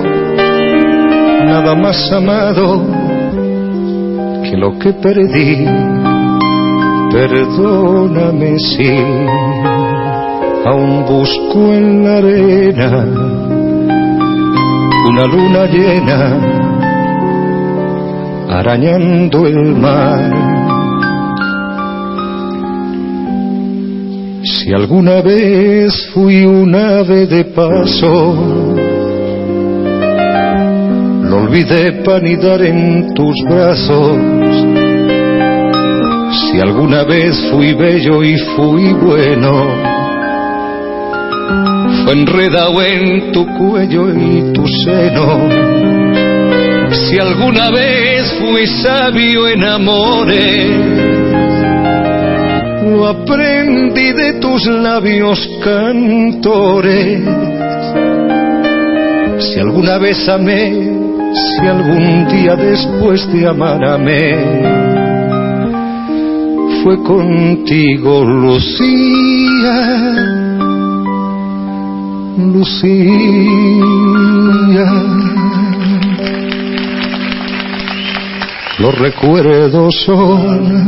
nada más amado que lo que perdí. Perdóname si aún busco en la arena una luna llena arañando el mar. Si alguna vez fui un ave de paso, lo olvidé para anidar en tus brazos. Si alguna vez fui bello y fui bueno, enredado en tu cuello y tu seno. Si alguna vez fui sabio en amores, lo aprendí de tus labios cantores. Si alguna vez amé, si algún día después de amar amé, fue contigo, Lucía, Lucía. Los recuerdos son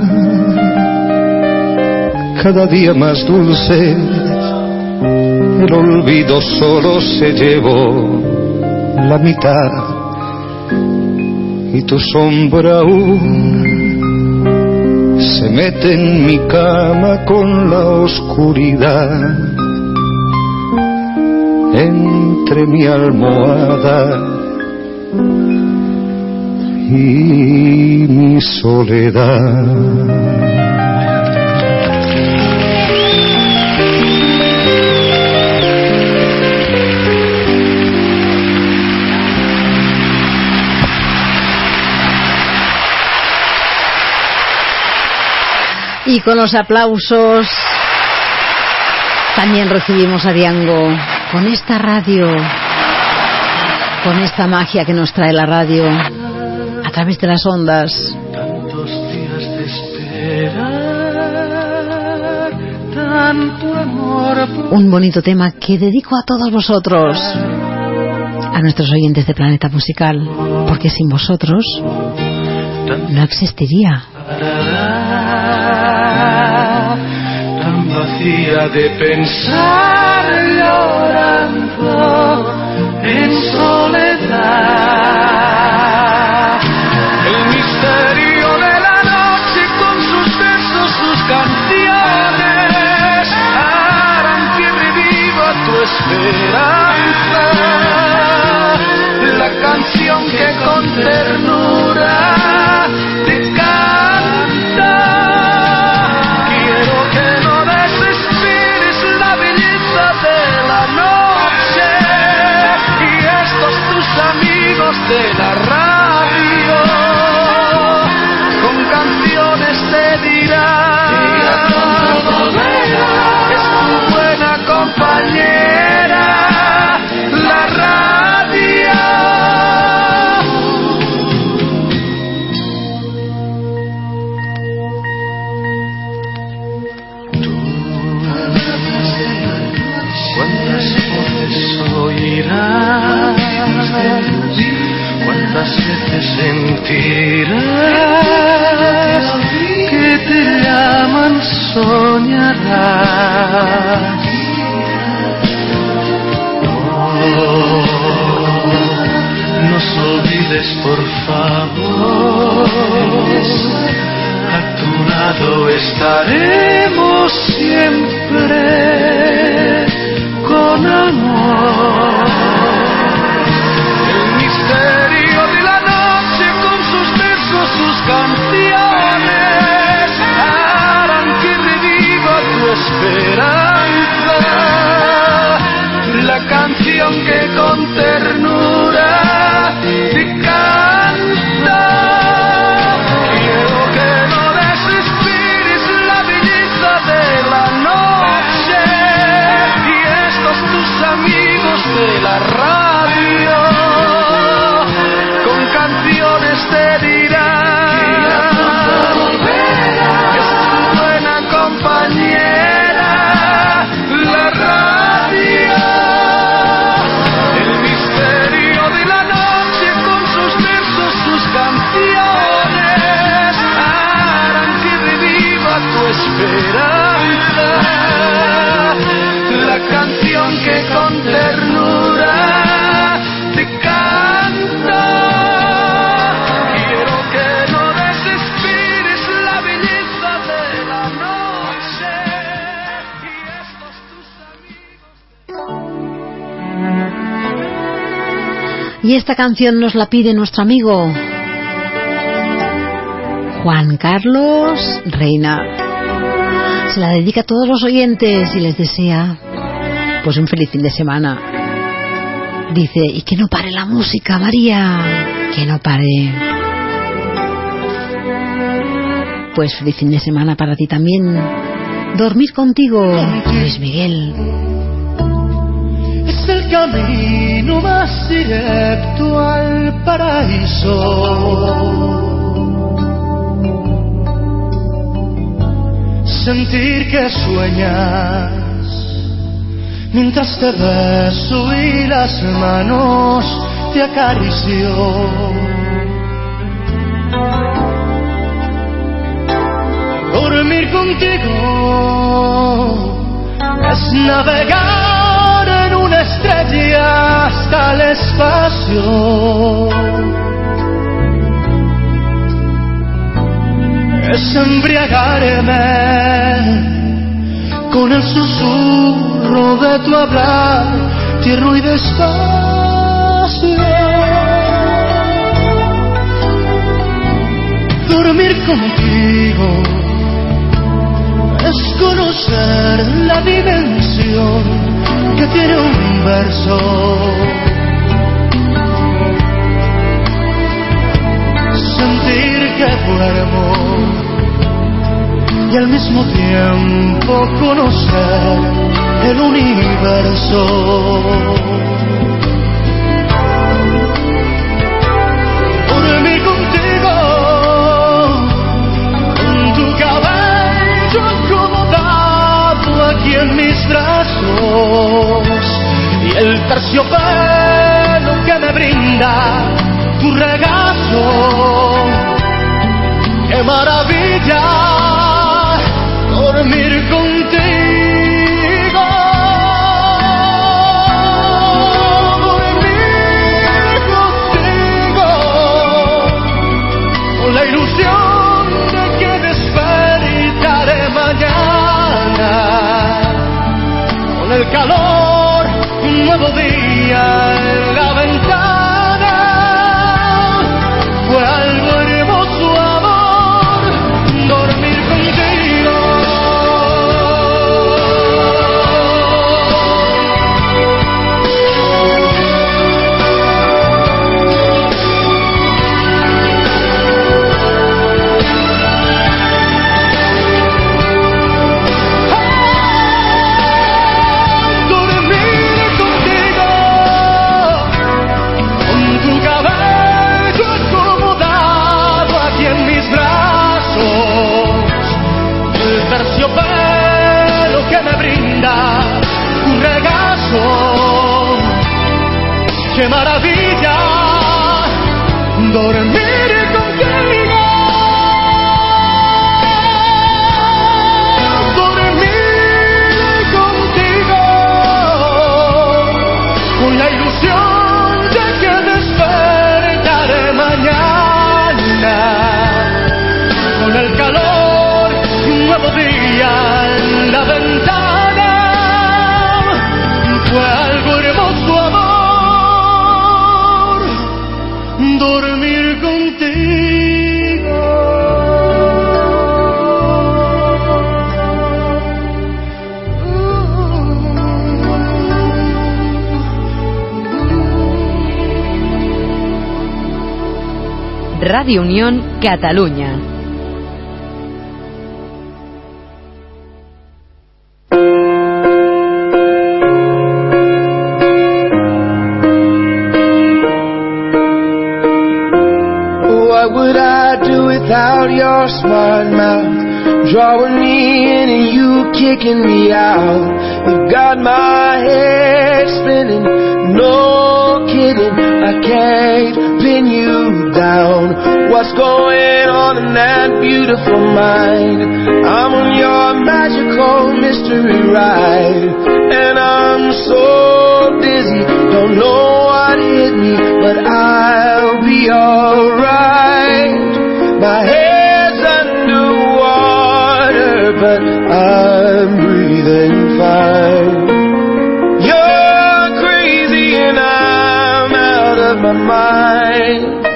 cada día más dulces, el olvido solo se llevó la mitad y tu sombra aún se mete en mi cama con la oscuridad entre mi almohada y mi soledad. Y con los aplausos también recibimos a Diango con esta radio, con esta magia que nos trae la radio a través de las ondas. Tantos días de esperar, tanto amor Un bonito tema que dedico a todos vosotros, a nuestros oyentes de Planeta Musical, porque sin vosotros no existiría. tan vacía de pensar llorando en soledad. El misterio de la noche con sus besos, sus canciones harán que reviva tu esperanza. La canción que con ternura por favor. A tu lado estaremos siempre con amor. El misterio de la noche con sus versos, sus canciones harán que reviva tu esperanza. La canción que con Y esta canción nos la pide nuestro amigo Juan Carlos Reina. Se la dedica a todos los oyentes y les desea pues un feliz fin de semana. Dice, y que no pare la música, María, que no pare. Pues feliz fin de semana para ti también. Dormir contigo, Luis Miguel. Camino más directo al paraíso. Sentir que sueñas mientras te beso y las manos te acaricio. Dormir contigo es navegar hasta el espacio. Es embriagarme con el susurro de tu hablar, tierno y despacio. Dormir contigo es conocer la dimensión que tiene un verso. Sentir que duermo y al mismo tiempo conocer el universo. El terciopelo que me brinda tu regazo. ¡Qué maravilla! dormir contigo. Dormir contigo. Con la ilusión de que despertaré mañana. Con el calor, un nuevo día que maravilha! Radio Unión Cataluña. What would I do without your smart mouth? Drawing me in and you kicking me out. You got my head spinning, no kidding. I can't pin you What's going on in that beautiful mind? I'm on your magical mystery ride, and I'm so dizzy, don't know what hit me, but I'll be alright. My head's underwater, but I'm breathing fine. You're crazy and I'm out of my mind.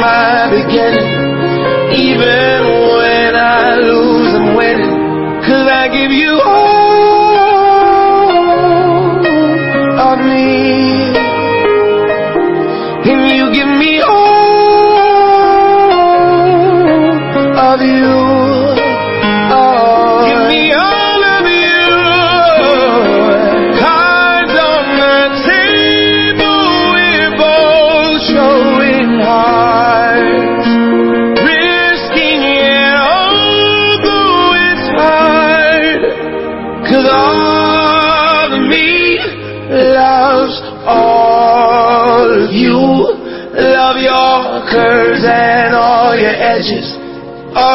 my beginning. Even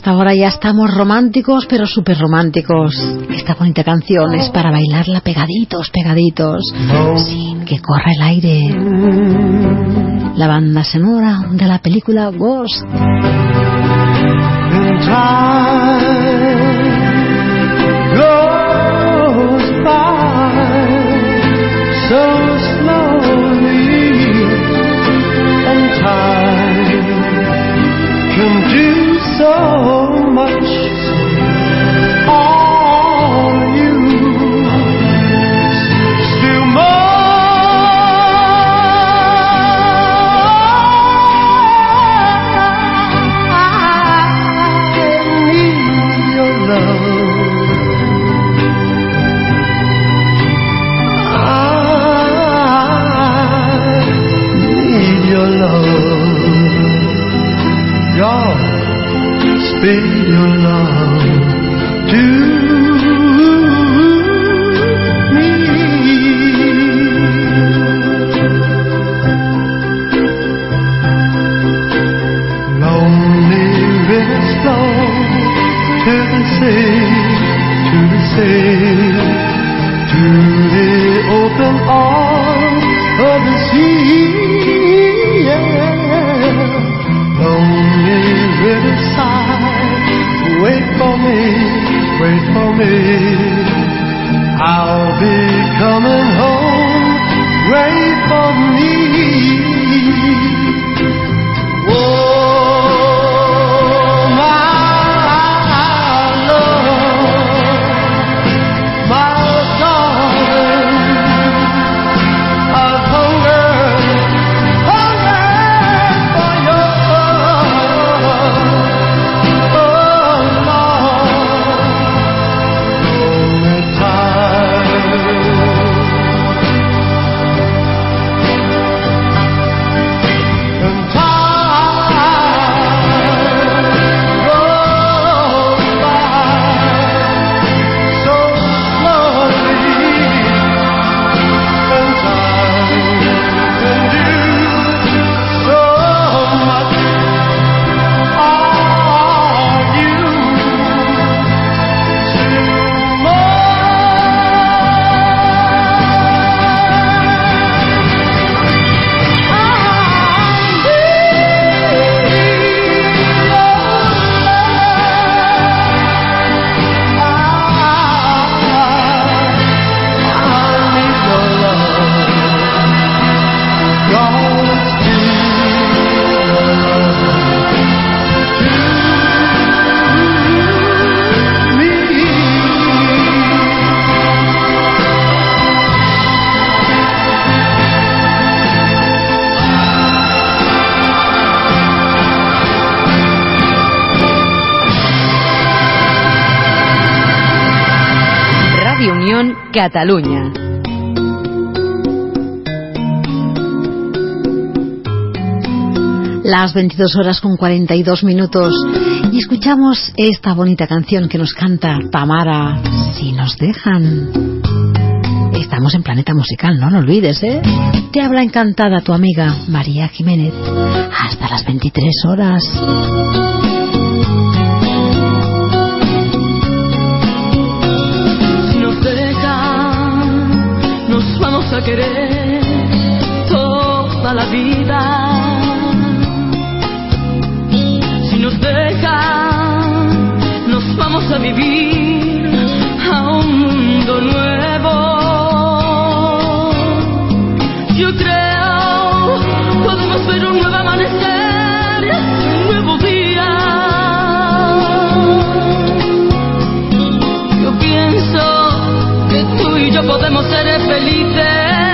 Esta hora ya estamos románticos, pero súper románticos. Esta bonita canción es para bailarla pegaditos, pegaditos, sin que corra el aire. La banda sonora de la película Ghost. So slowly, much for you. Still more need your love. I need your love. To the open arms of the sea. Be Cataluña. Las 22 horas con 42 minutos y escuchamos esta bonita canción que nos canta Tamara, si nos dejan. Estamos en Planeta Musical, no lo olvides, ¿eh? Te habla encantada tu amiga María Jiménez. Hasta las 23 horas. Vamos a querer toda la vida. Si nos dejan, nos vamos a vivir a un mundo nuevo. Yo creo podemos ver un nuevo amanecer, yo podemos ser felices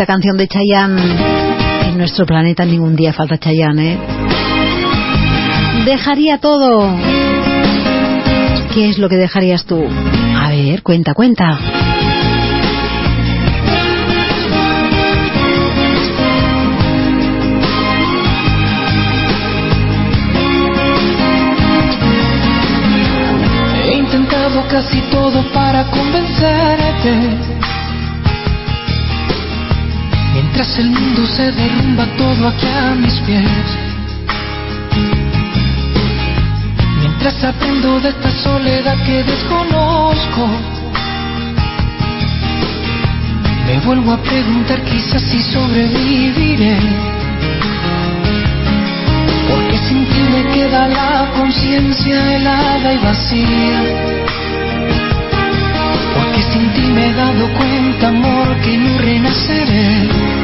bonita canción de Chayanne. En nuestro planeta ningún día falta Chayanne, ¿eh? Dejaría todo. ¿Qué es lo que dejarías tú? A ver, cuenta, cuenta. He intentado casi todo para convencerte. Mientras el mundo se derrumba todo aquí a mis pies. Mientras aprendo de esta soledad que desconozco. Me vuelvo a preguntar quizás si sobreviviré. Porque sin ti me queda la conciencia helada y vacía. Porque sin ti me he dado cuenta, amor, que no renaceré.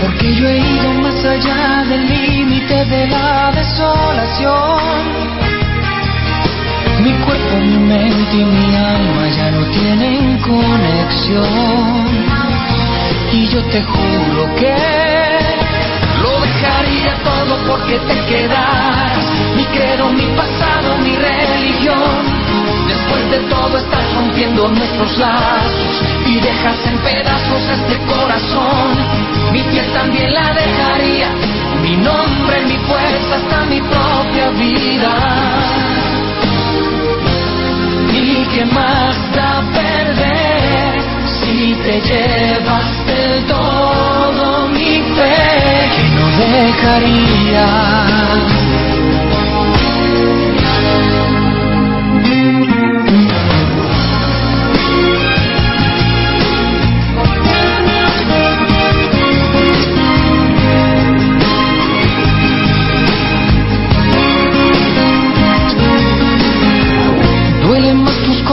Porque yo he ido más allá del límite de la desolación. Mi cuerpo, mi mente y mi alma ya no tienen conexión. Y yo te juro que lo dejaría todo porque te quedaras. Mi credo, mi pasado, mi religión. Después de todo estás rompiendo nuestros lazos y dejas en pedazos este corazón. Mi piel también la dejaría, mi nombre, mi fuerza, hasta mi propia vida. ¿Y qué más da perder si te llevas del todo mi fe? Que no dejaría.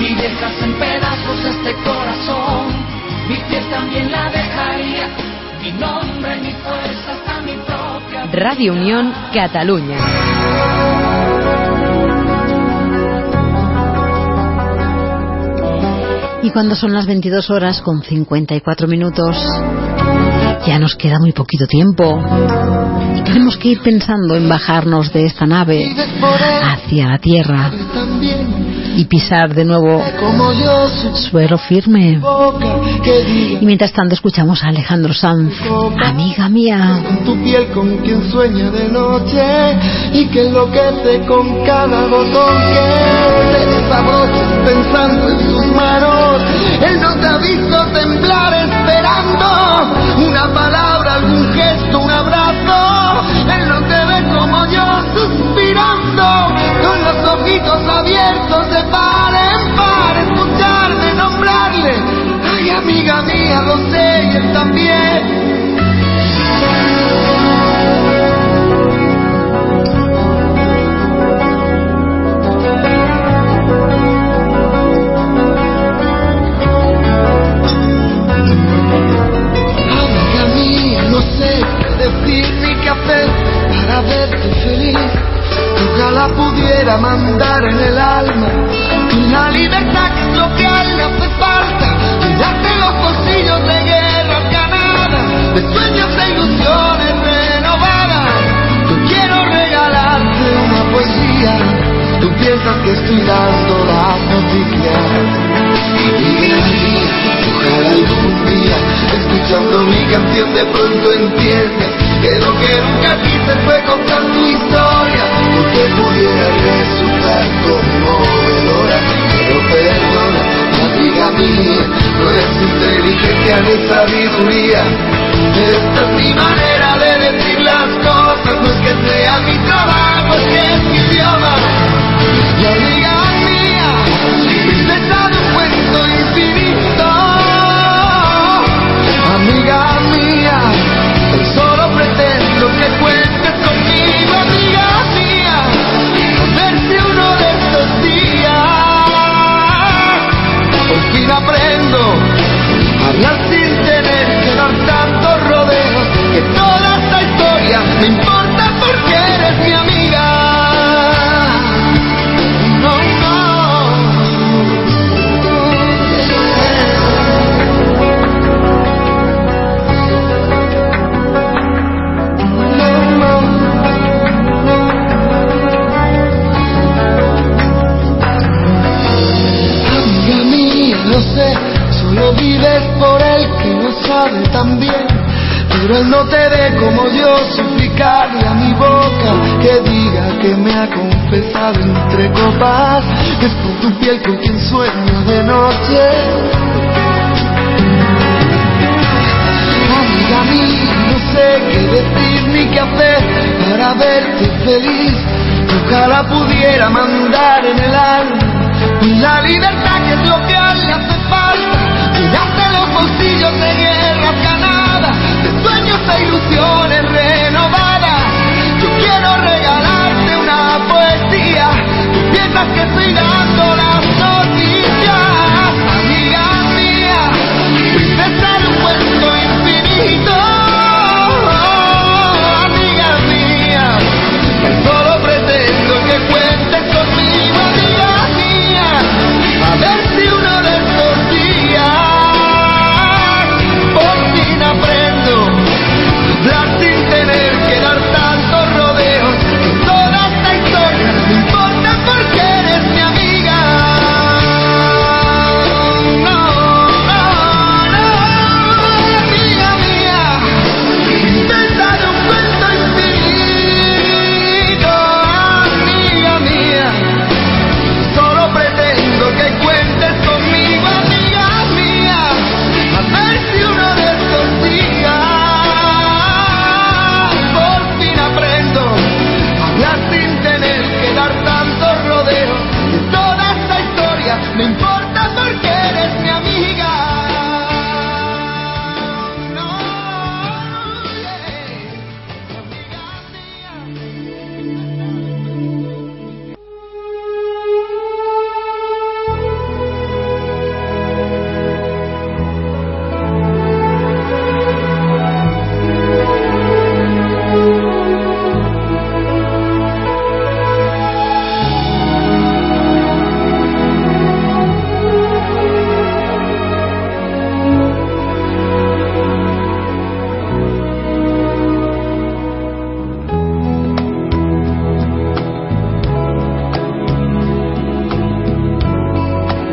y dejas en pedazos este corazón. Mi piel también la dejaría. Mi nombre, mi fuerza, hasta mi propia Radio Unión Cataluña. Y cuando son las 22 horas con 54 minutos, ya nos queda muy poquito tiempo. Y tenemos que ir pensando en bajarnos de esta nave hacia la Tierra y pisar de nuevo suelo firme. Y mientras tanto escuchamos a Alejandro Sanz, amiga mía. con tu piel con quien sueña de noche y que enloquece con cada botón que pensando en sus manos. Él no te ha visto temblar esperando una palabra, algún gesto, un abrazo. Él no te ve como yo suspirando ojitos abiertos de par en par, escucharme, nombrarle. Ay, amiga mía, lo sé y él también. Amiga mía, no sé qué decir ni qué hacer para verte feliz. Ojalá pudiera mandar en el alma la libertad que es lo que a él hace falta. Los bolsillos de guerras ganadas, de sueños e ilusiones renovadas. Yo quiero regalarte una poesía. Tú piensas que estoy dando las noticias. Ojalá algún día, escuchando mi canción de pronto entiendas que lo que nunca conmovedora. Pero perdona, amiga mía, no es inteligencia ni sabiduría. Esta es mi manera de decir las cosas, no es que sea mi trabajo, es que es mi idioma. Y amiga esta historia me importa entre copas, es por tu piel con quien sueño de noche. Amiga mí, no sé qué decir ni qué hacer para verte feliz. Ojalá pudiera mandar en el alma la libertad que es lo que a le hace falta. Llenaste los bolsillos de guerra ganada, de sueños e ilusiones renovadas. Yo quiero regalar las que sigan las noticias.